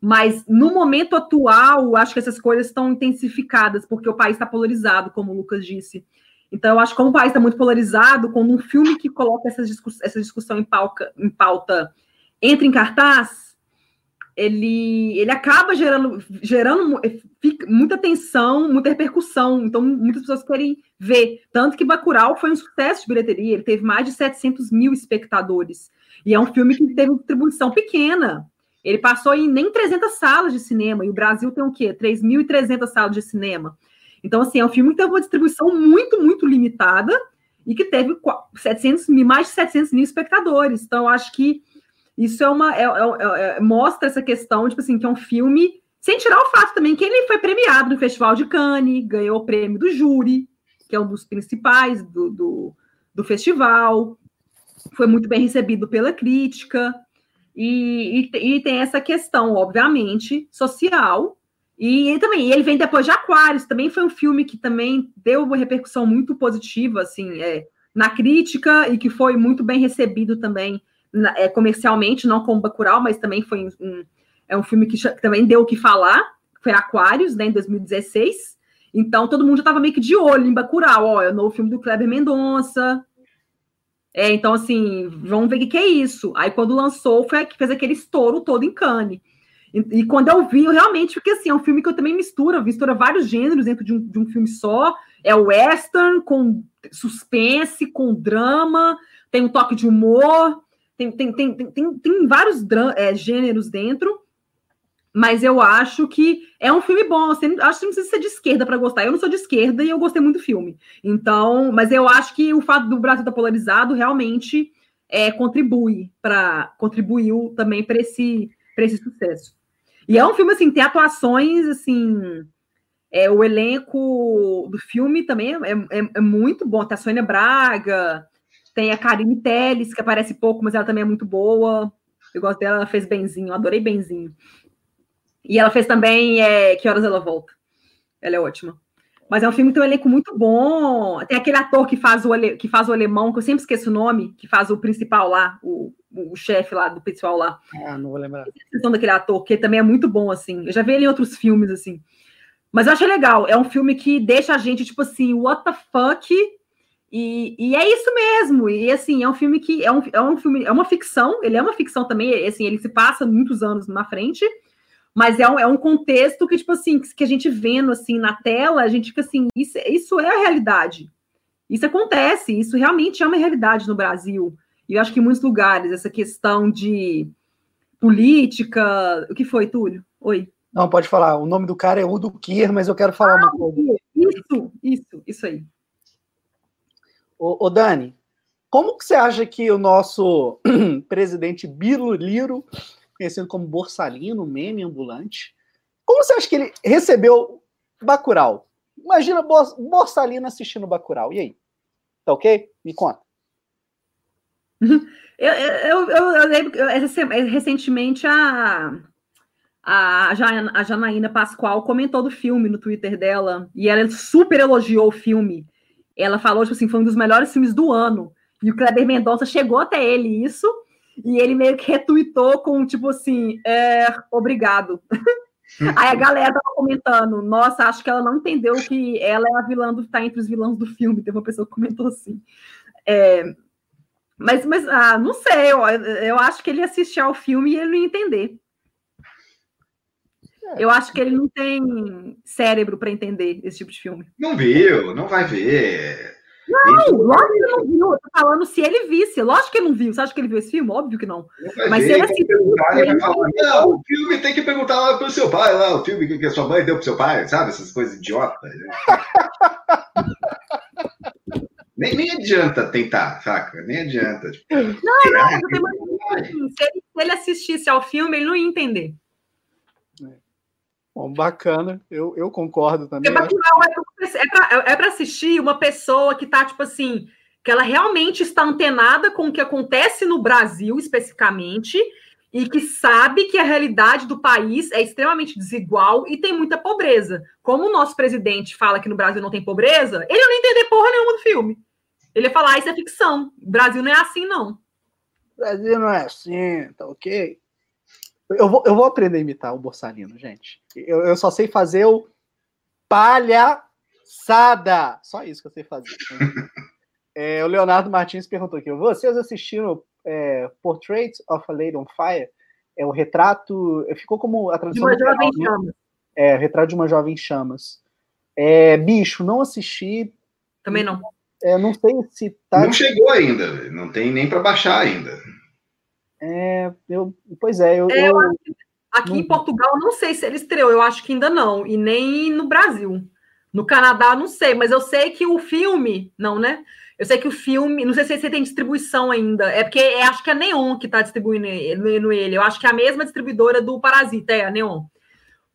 Mas no momento atual, acho que essas coisas estão intensificadas, porque o país está polarizado, como o Lucas disse. Então, eu acho que como o país está muito polarizado, quando um filme que coloca essas discuss essa discussão em, pauca, em pauta entra em cartaz, ele, ele acaba gerando, gerando muita tensão, muita repercussão. Então, muitas pessoas querem ver. Tanto que Bacurau foi um sucesso de bilheteria, ele teve mais de 700 mil espectadores. E é um filme que teve distribuição pequena. Ele passou em nem 300 salas de cinema, e o Brasil tem o quê? 3.300 salas de cinema. Então, assim, é um filme que teve uma distribuição muito, muito limitada e que teve 700 mil, mais de 700 mil espectadores. Então, acho que isso é uma é, é, é, mostra essa questão, tipo assim, que é um filme, sem tirar o fato também que ele foi premiado no Festival de Cannes, ganhou o prêmio do júri, que é um dos principais do, do, do festival, foi muito bem recebido pela crítica. E, e, e, tem essa questão, obviamente, social. E, e, também ele vem depois de Aquários, também foi um filme que também deu uma repercussão muito positiva, assim, é, na crítica e que foi muito bem recebido também é, comercialmente, não como Bacurau, mas também foi um, é um filme que, que também deu o que falar, foi Aquários, né, em 2016. Então todo mundo já estava meio que de olho em Bacurau, ó, é o novo filme do Kleber Mendonça, é, então, assim, vamos ver o que, que, é isso. Aí, quando lançou, foi que fez aquele estouro todo em Cannes. E, quando eu vi, eu realmente, porque assim, é um filme que eu também misturo, mistura vários gêneros dentro de um, de um filme só. É western, com suspense, com drama, tem um toque de humor, tem, tem, tem, tem, tem, tem vários é, gêneros dentro mas eu acho que é um filme bom. Você, acho que não precisa ser de esquerda para gostar. Eu não sou de esquerda e eu gostei muito do filme. Então, mas eu acho que o fato do Brasil estar tá polarizado realmente é, contribui para contribuiu também para esse para esse sucesso. E é um filme assim, tem atuações assim, é, o elenco do filme também é, é, é muito bom. Tem a Sônia Braga, tem a Karine Telles, que aparece pouco, mas ela também é muito boa. Eu gosto dela, ela fez Benzinho, adorei Benzinho. E ela fez também é, Que Horas Ela Volta. Ela é ótima. Mas é um filme que tem um elenco muito bom. Tem aquele ator que faz o, ale... que faz o alemão, que eu sempre esqueço o nome, que faz o principal lá, o, o chefe lá do pessoal lá. Ah, não vou lembrar. A daquele ator, que também é muito bom, assim. Eu já vi ele em outros filmes, assim. Mas eu acho legal. É um filme que deixa a gente, tipo assim, what the fuck? E, e é isso mesmo. E assim, é um filme que é um, é um filme, é uma ficção, ele é uma ficção também, assim, ele se passa muitos anos na frente mas é um, é um contexto que, tipo assim, que a gente vendo assim na tela, a gente fica assim, isso, isso é a realidade. Isso acontece, isso realmente é uma realidade no Brasil. E eu acho que em muitos lugares, essa questão de política. O que foi, Túlio? Oi. Não, pode falar. O nome do cara é Udo Kier, mas eu quero falar ah, uma coisa. Isso, isso, isso aí. Ô, ô Dani, como que você acha que o nosso [clears throat] presidente Liro conhecido como Borsalino, meme ambulante. Como você acha que ele recebeu Bacurau? Imagina Borsalino assistindo Bacurau. E aí? Tá ok? Me conta. [laughs] Eu, eu, eu, lembro recentemente a, a, a Janaína Pascoal comentou do filme no Twitter dela e ela super elogiou o filme. Ela falou, tipo assim, foi um dos melhores filmes do ano. E o Kleber Mendonça chegou até ele isso e ele meio que retuitou com, tipo assim, é, obrigado. Aí a galera tava comentando, nossa, acho que ela não entendeu que ela é a vilã do tá entre os vilões do filme. Teve uma pessoa que comentou assim. É, mas, mas ah, não sei, eu, eu acho que ele assistir ao filme e ele não ia entender. É. Eu acho que ele não tem cérebro para entender esse tipo de filme. Não viu, não vai ver. Não, lógico que ele não viu. Eu tô falando se ele visse. Lógico que ele não viu. Você acha que ele viu esse filme? Óbvio que não. Mas se ele. Ele falar, não, o filme tem que perguntar lá pro seu pai, lá, o filme que a sua mãe deu pro seu pai, sabe? Essas coisas idiotas. Né? [laughs] nem, nem adianta tentar, saca? Nem adianta. Tipo, não, não, eu tenho se, ele, se ele assistisse ao filme, ele não ia entender. Bom, bacana, eu, eu concordo também. É para é assistir uma pessoa que está, tipo assim, que ela realmente está antenada com o que acontece no Brasil, especificamente, e que sabe que a realidade do país é extremamente desigual e tem muita pobreza. Como o nosso presidente fala que no Brasil não tem pobreza, ele não ia entender porra nenhuma do filme. Ele ia falar, ah, isso é ficção. O Brasil não é assim, não. Brasil não é assim, tá ok? Eu vou, eu vou aprender a imitar o Borsalino, gente. Eu, eu só sei fazer o palhaçada. Só isso que eu sei fazer. [laughs] é, o Leonardo Martins perguntou aqui: vocês assistiram é, Portrait of a Lady on Fire? É o retrato. Ficou como a tradução. De uma jovem né? chamas. É, o retrato de uma jovem chamas. É, bicho, não assisti. Também não. É, não sei se tá. Não chegou ainda, não tem nem para baixar ainda. É, eu, pois é, eu. É, eu... Aqui não... em Portugal, não sei se ele estreou, eu acho que ainda não, e nem no Brasil. No Canadá, não sei, mas eu sei que o filme, não, né? Eu sei que o filme, não sei se tem distribuição ainda, é porque é, acho que é a Neon que está distribuindo ele, eu acho que é a mesma distribuidora do Parasita, é a Neon.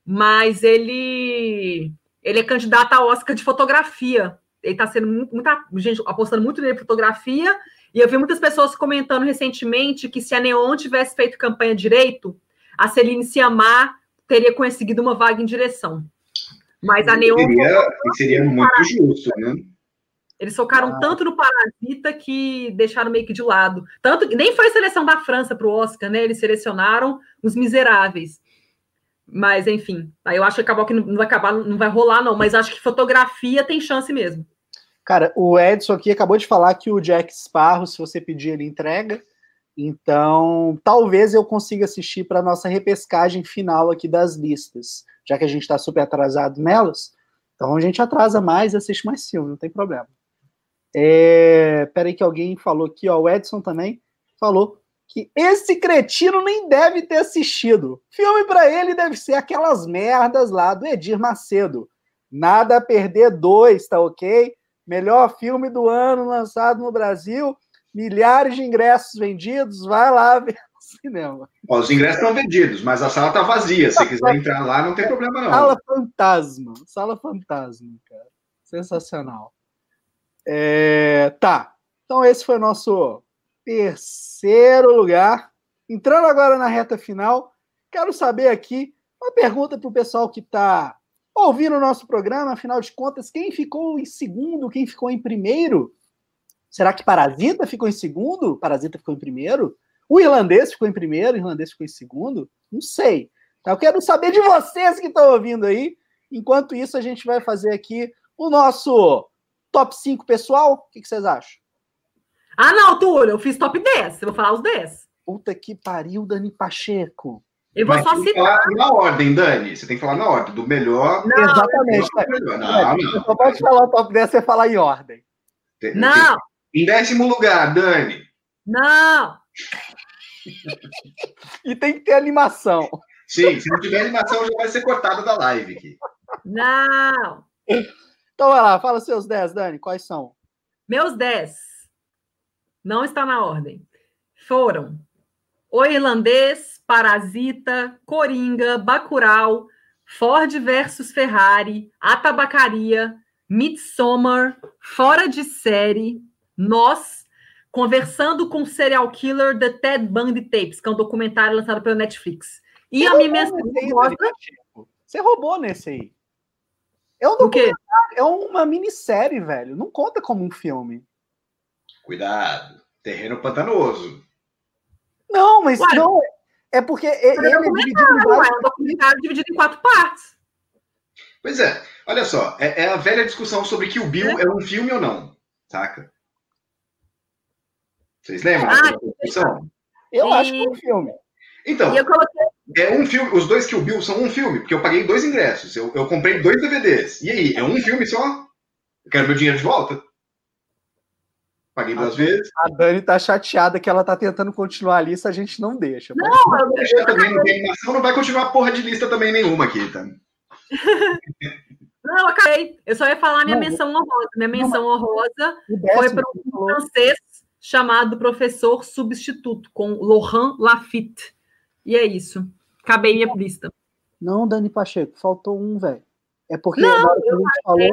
Mas ele ele é candidato a Oscar de fotografia. Ele está sendo muito, muita gente apostando muito nele fotografia e eu vi muitas pessoas comentando recentemente que se a Neon tivesse feito campanha direito, a Celine Siamar teria conseguido uma vaga em direção. Mas a Neon. Seria, seria muito justo, né? Eles focaram ah. tanto no Parasita que deixaram meio que de lado. Tanto que nem foi a seleção da França para o Oscar, né? Eles selecionaram os miseráveis. Mas, enfim, aí eu acho que acabou que não vai acabar, não vai rolar, não. Mas acho que fotografia tem chance mesmo. Cara, o Edson aqui acabou de falar que o Jack Sparrow, se você pedir, ele entrega. Então, talvez eu consiga assistir para nossa repescagem final aqui das listas, já que a gente está super atrasado nelas. Então a gente atrasa mais e assiste mais filme, não tem problema. É, peraí que alguém falou aqui, ó, o Edson também falou que esse cretino nem deve ter assistido. Filme para ele deve ser aquelas merdas lá do Edir Macedo. Nada a perder dois, tá ok? Melhor filme do ano lançado no Brasil, milhares de ingressos vendidos, vai lá ver [laughs] no cinema. Ó, os ingressos estão vendidos, mas a sala está vazia. Se quiser entrar lá, não tem problema não. Sala fantasma, sala fantasma, cara. Sensacional. É, tá, então esse foi o nosso terceiro lugar. Entrando agora na reta final, quero saber aqui uma pergunta para o pessoal que está ouvindo o nosso programa, afinal de contas, quem ficou em segundo, quem ficou em primeiro? Será que Parasita ficou em segundo? Parasita ficou em primeiro? O irlandês ficou em primeiro, o irlandês ficou em segundo? Não sei. Tá? Eu quero saber de vocês que estão ouvindo aí. Enquanto isso, a gente vai fazer aqui o nosso top 5 pessoal. O que, que vocês acham? Ah, não, Túlio, eu fiz top 10. Eu vou falar os 10. Puta que pariu, Dani Pacheco. Eu vou Mas só citar. na ordem, Dani. Você tem que falar na ordem, do melhor. Não, Exatamente. Melhor. Não, só pode falar o top 10 você falar em ordem. Tem, não. Tem. Em décimo lugar, Dani. Não. [laughs] e tem que ter animação. Sim, se não tiver animação, já vai ser cortada da live aqui. Não. Então vai lá, fala seus 10, Dani, quais são? Meus 10. Não está na ordem. Foram O Irlandês, Parasita, Coringa, Bacurau, Ford versus Ferrari, A Tabacaria, Midsommar, Fora de Série, Nós, Conversando com o Serial Killer The Ted Bundy Tapes, que é um documentário lançado pela Netflix. E Você a minha rosa... Você roubou nesse aí. É um documentário, é uma minissérie, velho. Não conta como um filme. Cuidado. Terreno pantanoso. Não, mas Ué, não. É porque ele é, é dividido em vários... É um documentário dividido em quatro partes. Pois é, olha só, é, é a velha discussão sobre que o Bill é. é, um filme ou não, saca? Vocês lembram ah, discussão? Eu e... acho que é um filme. Então, coloquei... é um filme, os dois que o Bill são um filme, porque eu paguei dois ingressos, eu, eu comprei dois DVDs. E aí, é um filme só? Eu quero meu dinheiro de volta? Paguei duas a, vezes. A Dani tá chateada que ela tá tentando continuar a lista, a gente não deixa. Não, não deixa também, não tem animação, não vai continuar porra de lista também nenhuma aqui, [laughs] tá? Não, acabei. Eu só ia falar minha não, menção honrosa. Minha menção honrosa foi para um francês chamado Professor Substituto, com Laurent Lafitte. E é isso. Acabei minha lista. Não, Dani Pacheco, faltou um, velho. É porque não, eu falou...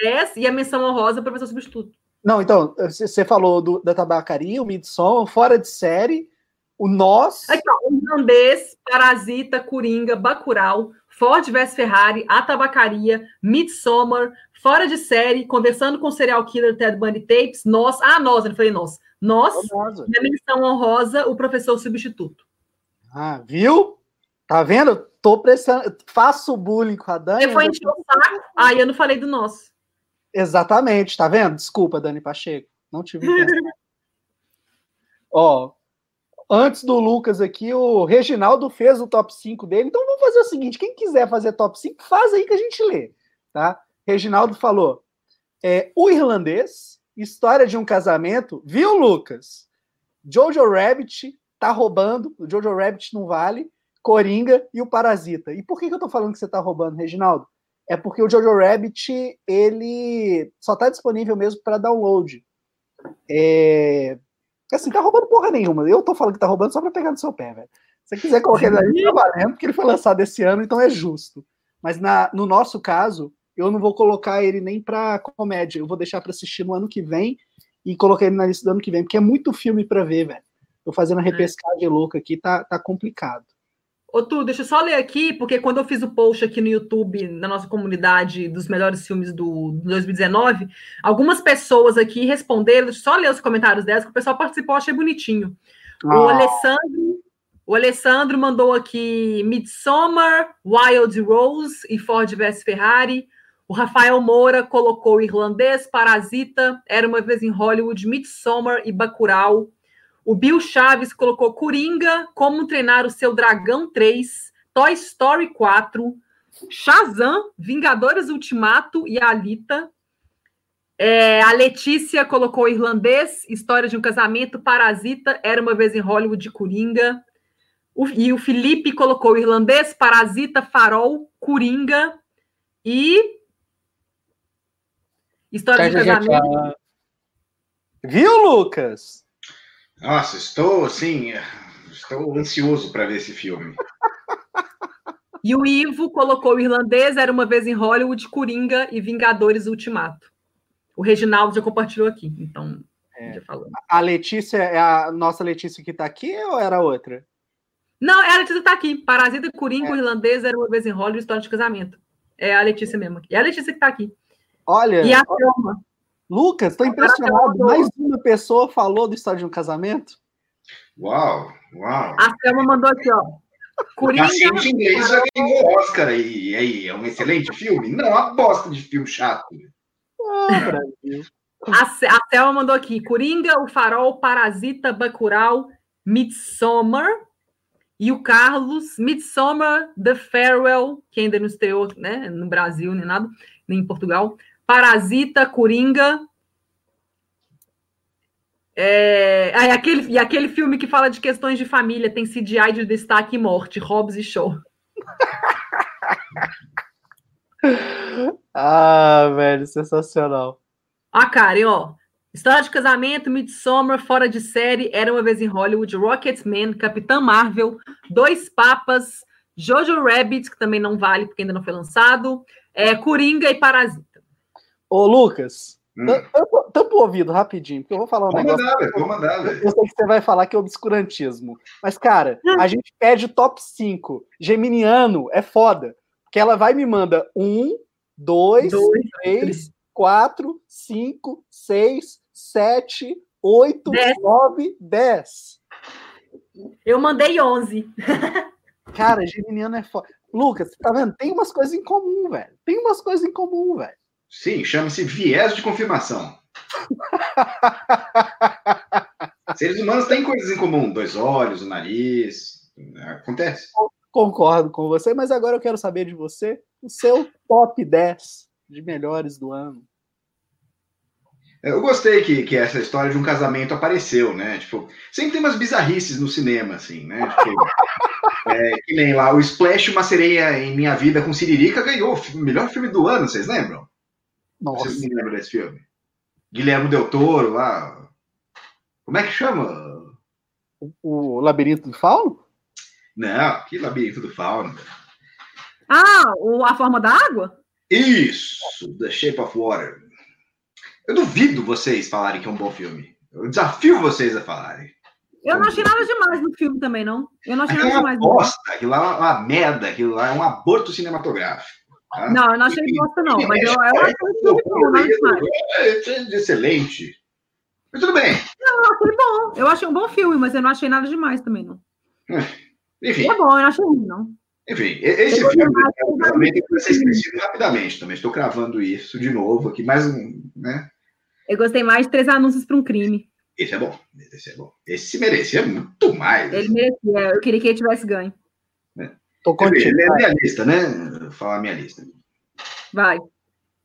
10 e a menção honrosa Professor Substituto. Não, então, você falou do, da tabacaria, o Midson, fora de série, o Nós. Aqui, ó, o Irlandês, Parasita, Coringa, Bacurau, Ford vs Ferrari, A Tabacaria, Midsommar, Fora de Série, Conversando com o Serial Killer Ted Bundy Tapes, Nós, ah, Nós, eu falei Nós, Nós, Famosa. e a menção honrosa, O Professor Substituto. Ah, viu? Tá vendo? Tô prestando. Faço bullying com a Dani. Você foi encher o saco, aí eu não falei do Nós. Exatamente, tá vendo? Desculpa, Dani Pacheco. Não tive. [laughs] Ó, antes do Lucas aqui, o Reginaldo fez o top 5 dele. Então vamos fazer o seguinte: quem quiser fazer top 5, faz aí que a gente lê, tá? Reginaldo falou: é, o irlandês, história de um casamento, viu, Lucas? Jojo Rabbit tá roubando, o Jojo Rabbit não vale, Coringa e o Parasita. E por que, que eu tô falando que você tá roubando, Reginaldo? É porque o Jojo Rabbit ele só tá disponível mesmo para download. É... Assim, tá roubando porra nenhuma. Eu tô falando que tá roubando só pra pegar no seu pé, velho. Se você quiser colocar ele ali, tá valendo, porque ele foi lançado esse ano, então é justo. Mas na, no nosso caso, eu não vou colocar ele nem pra comédia. Eu vou deixar pra assistir no ano que vem e colocar ele na lista do ano que vem, porque é muito filme pra ver, velho. Tô fazendo a repescagem louca aqui, tá, tá complicado. Ô, Tu, deixa eu só ler aqui, porque quando eu fiz o post aqui no YouTube, na nossa comunidade dos melhores filmes do do 2019, algumas pessoas aqui responderam, deixa eu só ler os comentários delas, que o pessoal participou, achei bonitinho. O Ah. Alessandro, o Alessandro mandou aqui Midsommar, Wild Rose e Ford vs Ferrari. O Rafael Moura colocou irlandês, Parasita, Era uma vez em Hollywood, Midsommar e Bacurau. O Bill Chaves colocou Coringa, Como Treinar o Seu Dragão 3, Toy Story 4, Shazam, Vingadores Ultimato e Alita. É, a Letícia colocou Irlandês, História de um Casamento, Parasita, Era uma vez em Hollywood de Coringa. O- e o Felipe colocou Irlandês, Parasita, Farol, Coringa e. História de um Casamento. Viu, Lucas? Nossa, estou assim, estou ansioso para ver esse filme. E o Ivo colocou o irlandês, era uma vez em Hollywood, Coringa e Vingadores Ultimato. O Reginaldo já compartilhou aqui, então É. já falou. A Letícia é a nossa Letícia que tá aqui ou era outra? Não, é a Letícia tá aqui. Parasita, Coringa, É. o irlandês, era uma vez em Hollywood, história de casamento. É a Letícia mesmo. aqui. É a Letícia que tá aqui. Olha, E a Thelma. Lucas, tô impressionado. Mais uma pessoa falou do História de um Casamento? Uau, uau. A Thelma mandou aqui, ó. Coringa. Inglês já ganhou o Oscar aí. E aí, é um excelente filme? Não, uma bosta de filme chato. Ah, Brasil. A, a Thelma mandou aqui: Coringa, o Farol, Parasita, Bacurau, Midsommar. E o Carlos, Midsommar, The Farewell, que ainda não estreou né, no Brasil, nem nada, nem em Portugal. Parasita, Coringa. É, ah, e aquele, e aquele filme que fala de questões de família, tem CGI de destaque e morte, Hobbs e Show. [laughs] Ah, velho, sensacional. Ó, Karen, ó. História de casamento, Midsommar, Fora de Série, Era Uma Vez em Hollywood, Rocketman, Capitã Marvel, Dois Papas, Jojo Rabbit, que também não vale porque ainda não foi lançado, é, Coringa e Parasita. Ô, Lucas, Hum. tampa o ouvido rapidinho, porque eu vou falar um Vou negócio. mandar, velho. Vou mandar, velho. Eu sei que você vai falar que é obscurantismo. Mas, cara, a gente pede top 5. Geminiano é foda. Porque ela vai e me manda um, dois, Dois, três, quatro, cinco, seis, sete, oito, Dez. nove, dez. Eu mandei 11. [laughs] Cara, Geminiano é foda. Lucas, tá vendo? Tem umas coisas em comum, velho. Tem umas coisas em comum, velho. Sim, chama-se viés de confirmação. [laughs] Seres humanos têm coisas em comum. Dois olhos, o nariz. Acontece. Concordo com você, mas agora eu quero saber de você o seu top 10 de melhores do ano. Eu gostei que, que essa história de um casamento apareceu, né? Tipo, sempre tem umas bizarrices no cinema, assim, né? Tipo, [laughs] é, que nem lá, o Splash, Uma Sereia em Minha Vida com Siririca ganhou o melhor filme do ano, vocês lembram? Nossa. Vocês não lembram desse filme? Guilherme Del Toro lá. Como é que chama? O Labirinto do Fauno? Não, que labirinto do fauno. Ah, o A Forma da Água? Isso, The Shape of Water. Eu duvido vocês falarem que é um bom filme. Eu desafio vocês a falarem. Eu não achei nada demais no filme também, não. Eu não achei Aquilo nada é uma demais. bosta, aquilo lá é uma merda, aquilo lá é um aborto cinematográfico. Tá? Não, eu não achei bosta, não. Mas eu, eu achei filme bom. É, é excelente. Mas tudo bem. Eu achei bom. Eu achei um bom filme, mas eu não achei nada demais também, não. Enfim, E é bom, eu não achei ruim, não. enfim, esse Eu filme também tem que ser esquecido rapidamente também. Estou cravando isso de novo aqui, mais um, né? Eu gostei mais de Três Anúncios para um Crime. Esse é bom, esse é bom. Esse merecia muito mais. Ele merecia. Eu queria que ele tivesse ganho. Tô contigo. é a vai. minha lista, né? Vou falar a minha lista. Vai.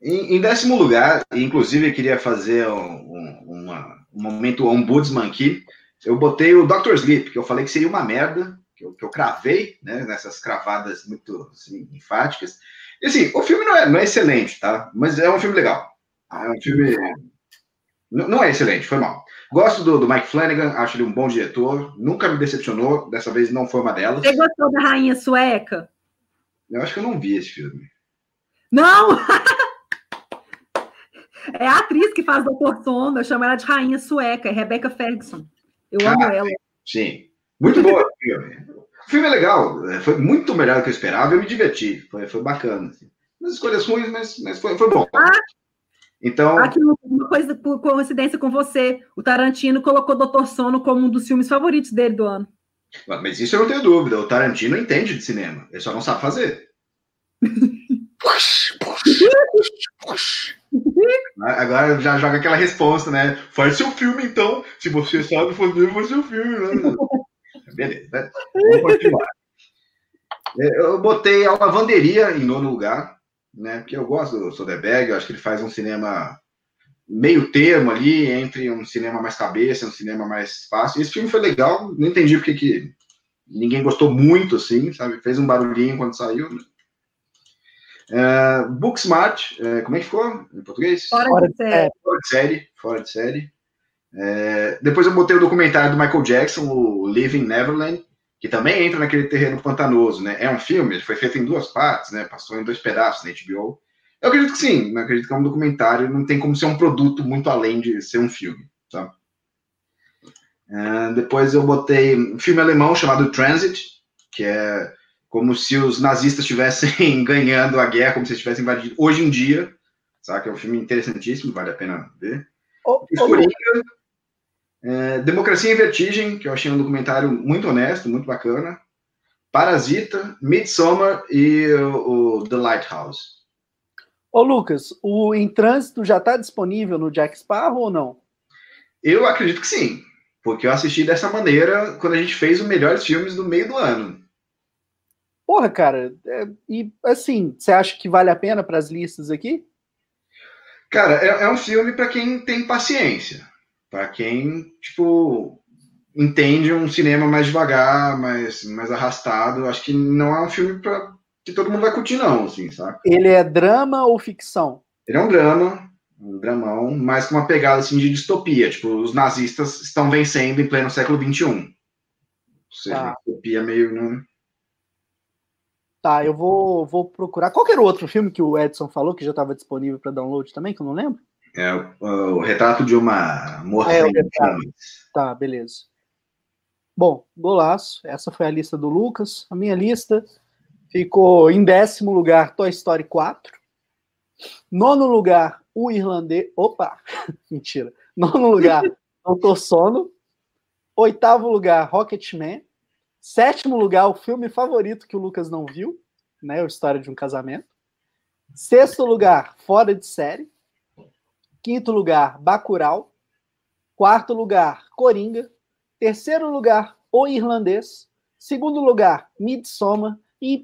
Em, em décimo lugar, inclusive eu queria fazer um, um- uma- um momento ombudsman aqui, eu botei o Dr. Sleep, que eu falei que seria uma merda, que eu, que eu cravei, né, nessas cravadas muito assim, enfáticas. E assim, o filme não é, não é excelente, tá? Mas é um filme legal. É um filme. Não, não é excelente, foi mal. Gosto do, do Mike Flanagan, acho ele um bom diretor, nunca me decepcionou, dessa vez não foi uma delas. Você gostou da Rainha Sueca? Eu acho que eu não vi esse filme. Não! [laughs] É a atriz que faz Doutor Sono, eu chamo ela de Rainha Sueca, é Rebecca Ferguson. Eu amo Ah, ela. Sim. Muito bom o filme. O filme é legal. é, Foi muito melhor do que eu esperava. Eu me diverti. Foi, foi bacana. Assim. Umas escolhas ruins, mas, mas foi, foi bom. Então, Aqui uma coisa por coincidência com você. O Tarantino colocou Doutor Sono como um dos filmes favoritos dele do ano. mas isso eu não tenho dúvida. O Tarantino entende de cinema. Ele só não sabe fazer. [laughs] Agora já joga aquela resposta, né? Faz seu filme, então. Se você sabe fazer, faz seu filme. Né? [laughs] Beleza. né? Vamos continuar. É, Eu botei a lavanderia em nono lugar, né? Porque eu gosto do Soderbergh, eu acho que ele faz um cinema meio termo ali, entre um cinema mais cabeça, um cinema mais fácil. Esse filme foi legal, não entendi porque que ninguém gostou muito, assim, sabe? Fez um barulhinho quando saiu. né? É, Booksmart, é, como é que ficou em português? Fora, de série. Fora de série, fora de série. É, depois eu botei o documentário do Michael Jackson, o Living Neverland, que também entra naquele terreno pantanoso, né? É um filme, ele foi feito em duas partes, né? Passou em dois pedaços na HBO. Eu acredito que sim, eu acredito que é um documentário, não tem como ser um produto muito além de ser um filme, tá? É, depois eu botei um filme alemão chamado Transit, que é como se os nazistas estivessem [laughs] ganhando a guerra, como se estivessem invadindo hoje em dia, sabe? É um filme interessantíssimo, vale a pena ver. Ô, Coringa, é, Democracia em Vertigem, que eu achei um documentário muito honesto, muito bacana. Parasita, Midsommar e o, o The Lighthouse. Ô, Lucas, o Em Trânsito já está disponível no Jack Sparrow ou não? Eu acredito que sim, porque eu assisti dessa maneira quando a gente fez os melhores filmes do meio do ano. Porra, cara, é- e assim, você acha que vale a pena para as listas aqui? Cara, é, é um filme para quem tem paciência, para quem, tipo, entende um cinema mais devagar, mais, mais arrastado. Acho que não é um filme para que todo mundo vai curtir, não, assim, sabe? Ele é drama ou ficção? Ele é um drama, um dramão, mas com uma pegada assim de distopia. Tipo, os nazistas estão vencendo em pleno século XXI. Ou seja, Tá. uma distopia meio. Né? Tá, eu vou, vou procurar. Qual era o outro filme que o Edson falou que já estava disponível para download também, que eu não lembro? É o, o retrato de uma morta É. Tá, beleza. Bom, golaço. Essa foi a lista do Lucas. A minha lista ficou em décimo lugar Toy Story 4. Nono lugar, o irlandês. Opa! [laughs] Mentira. Nono lugar, [laughs] Doutor Sono. Oitavo lugar, Rocketman. Sétimo lugar, o filme favorito que o Lucas não viu, né? A História de um Casamento. Sexto lugar, Fora de Série. Quinto lugar, Bacurau. Quarto lugar, Coringa. Terceiro lugar, O Irlandês. Segundo lugar, Midsommar. E em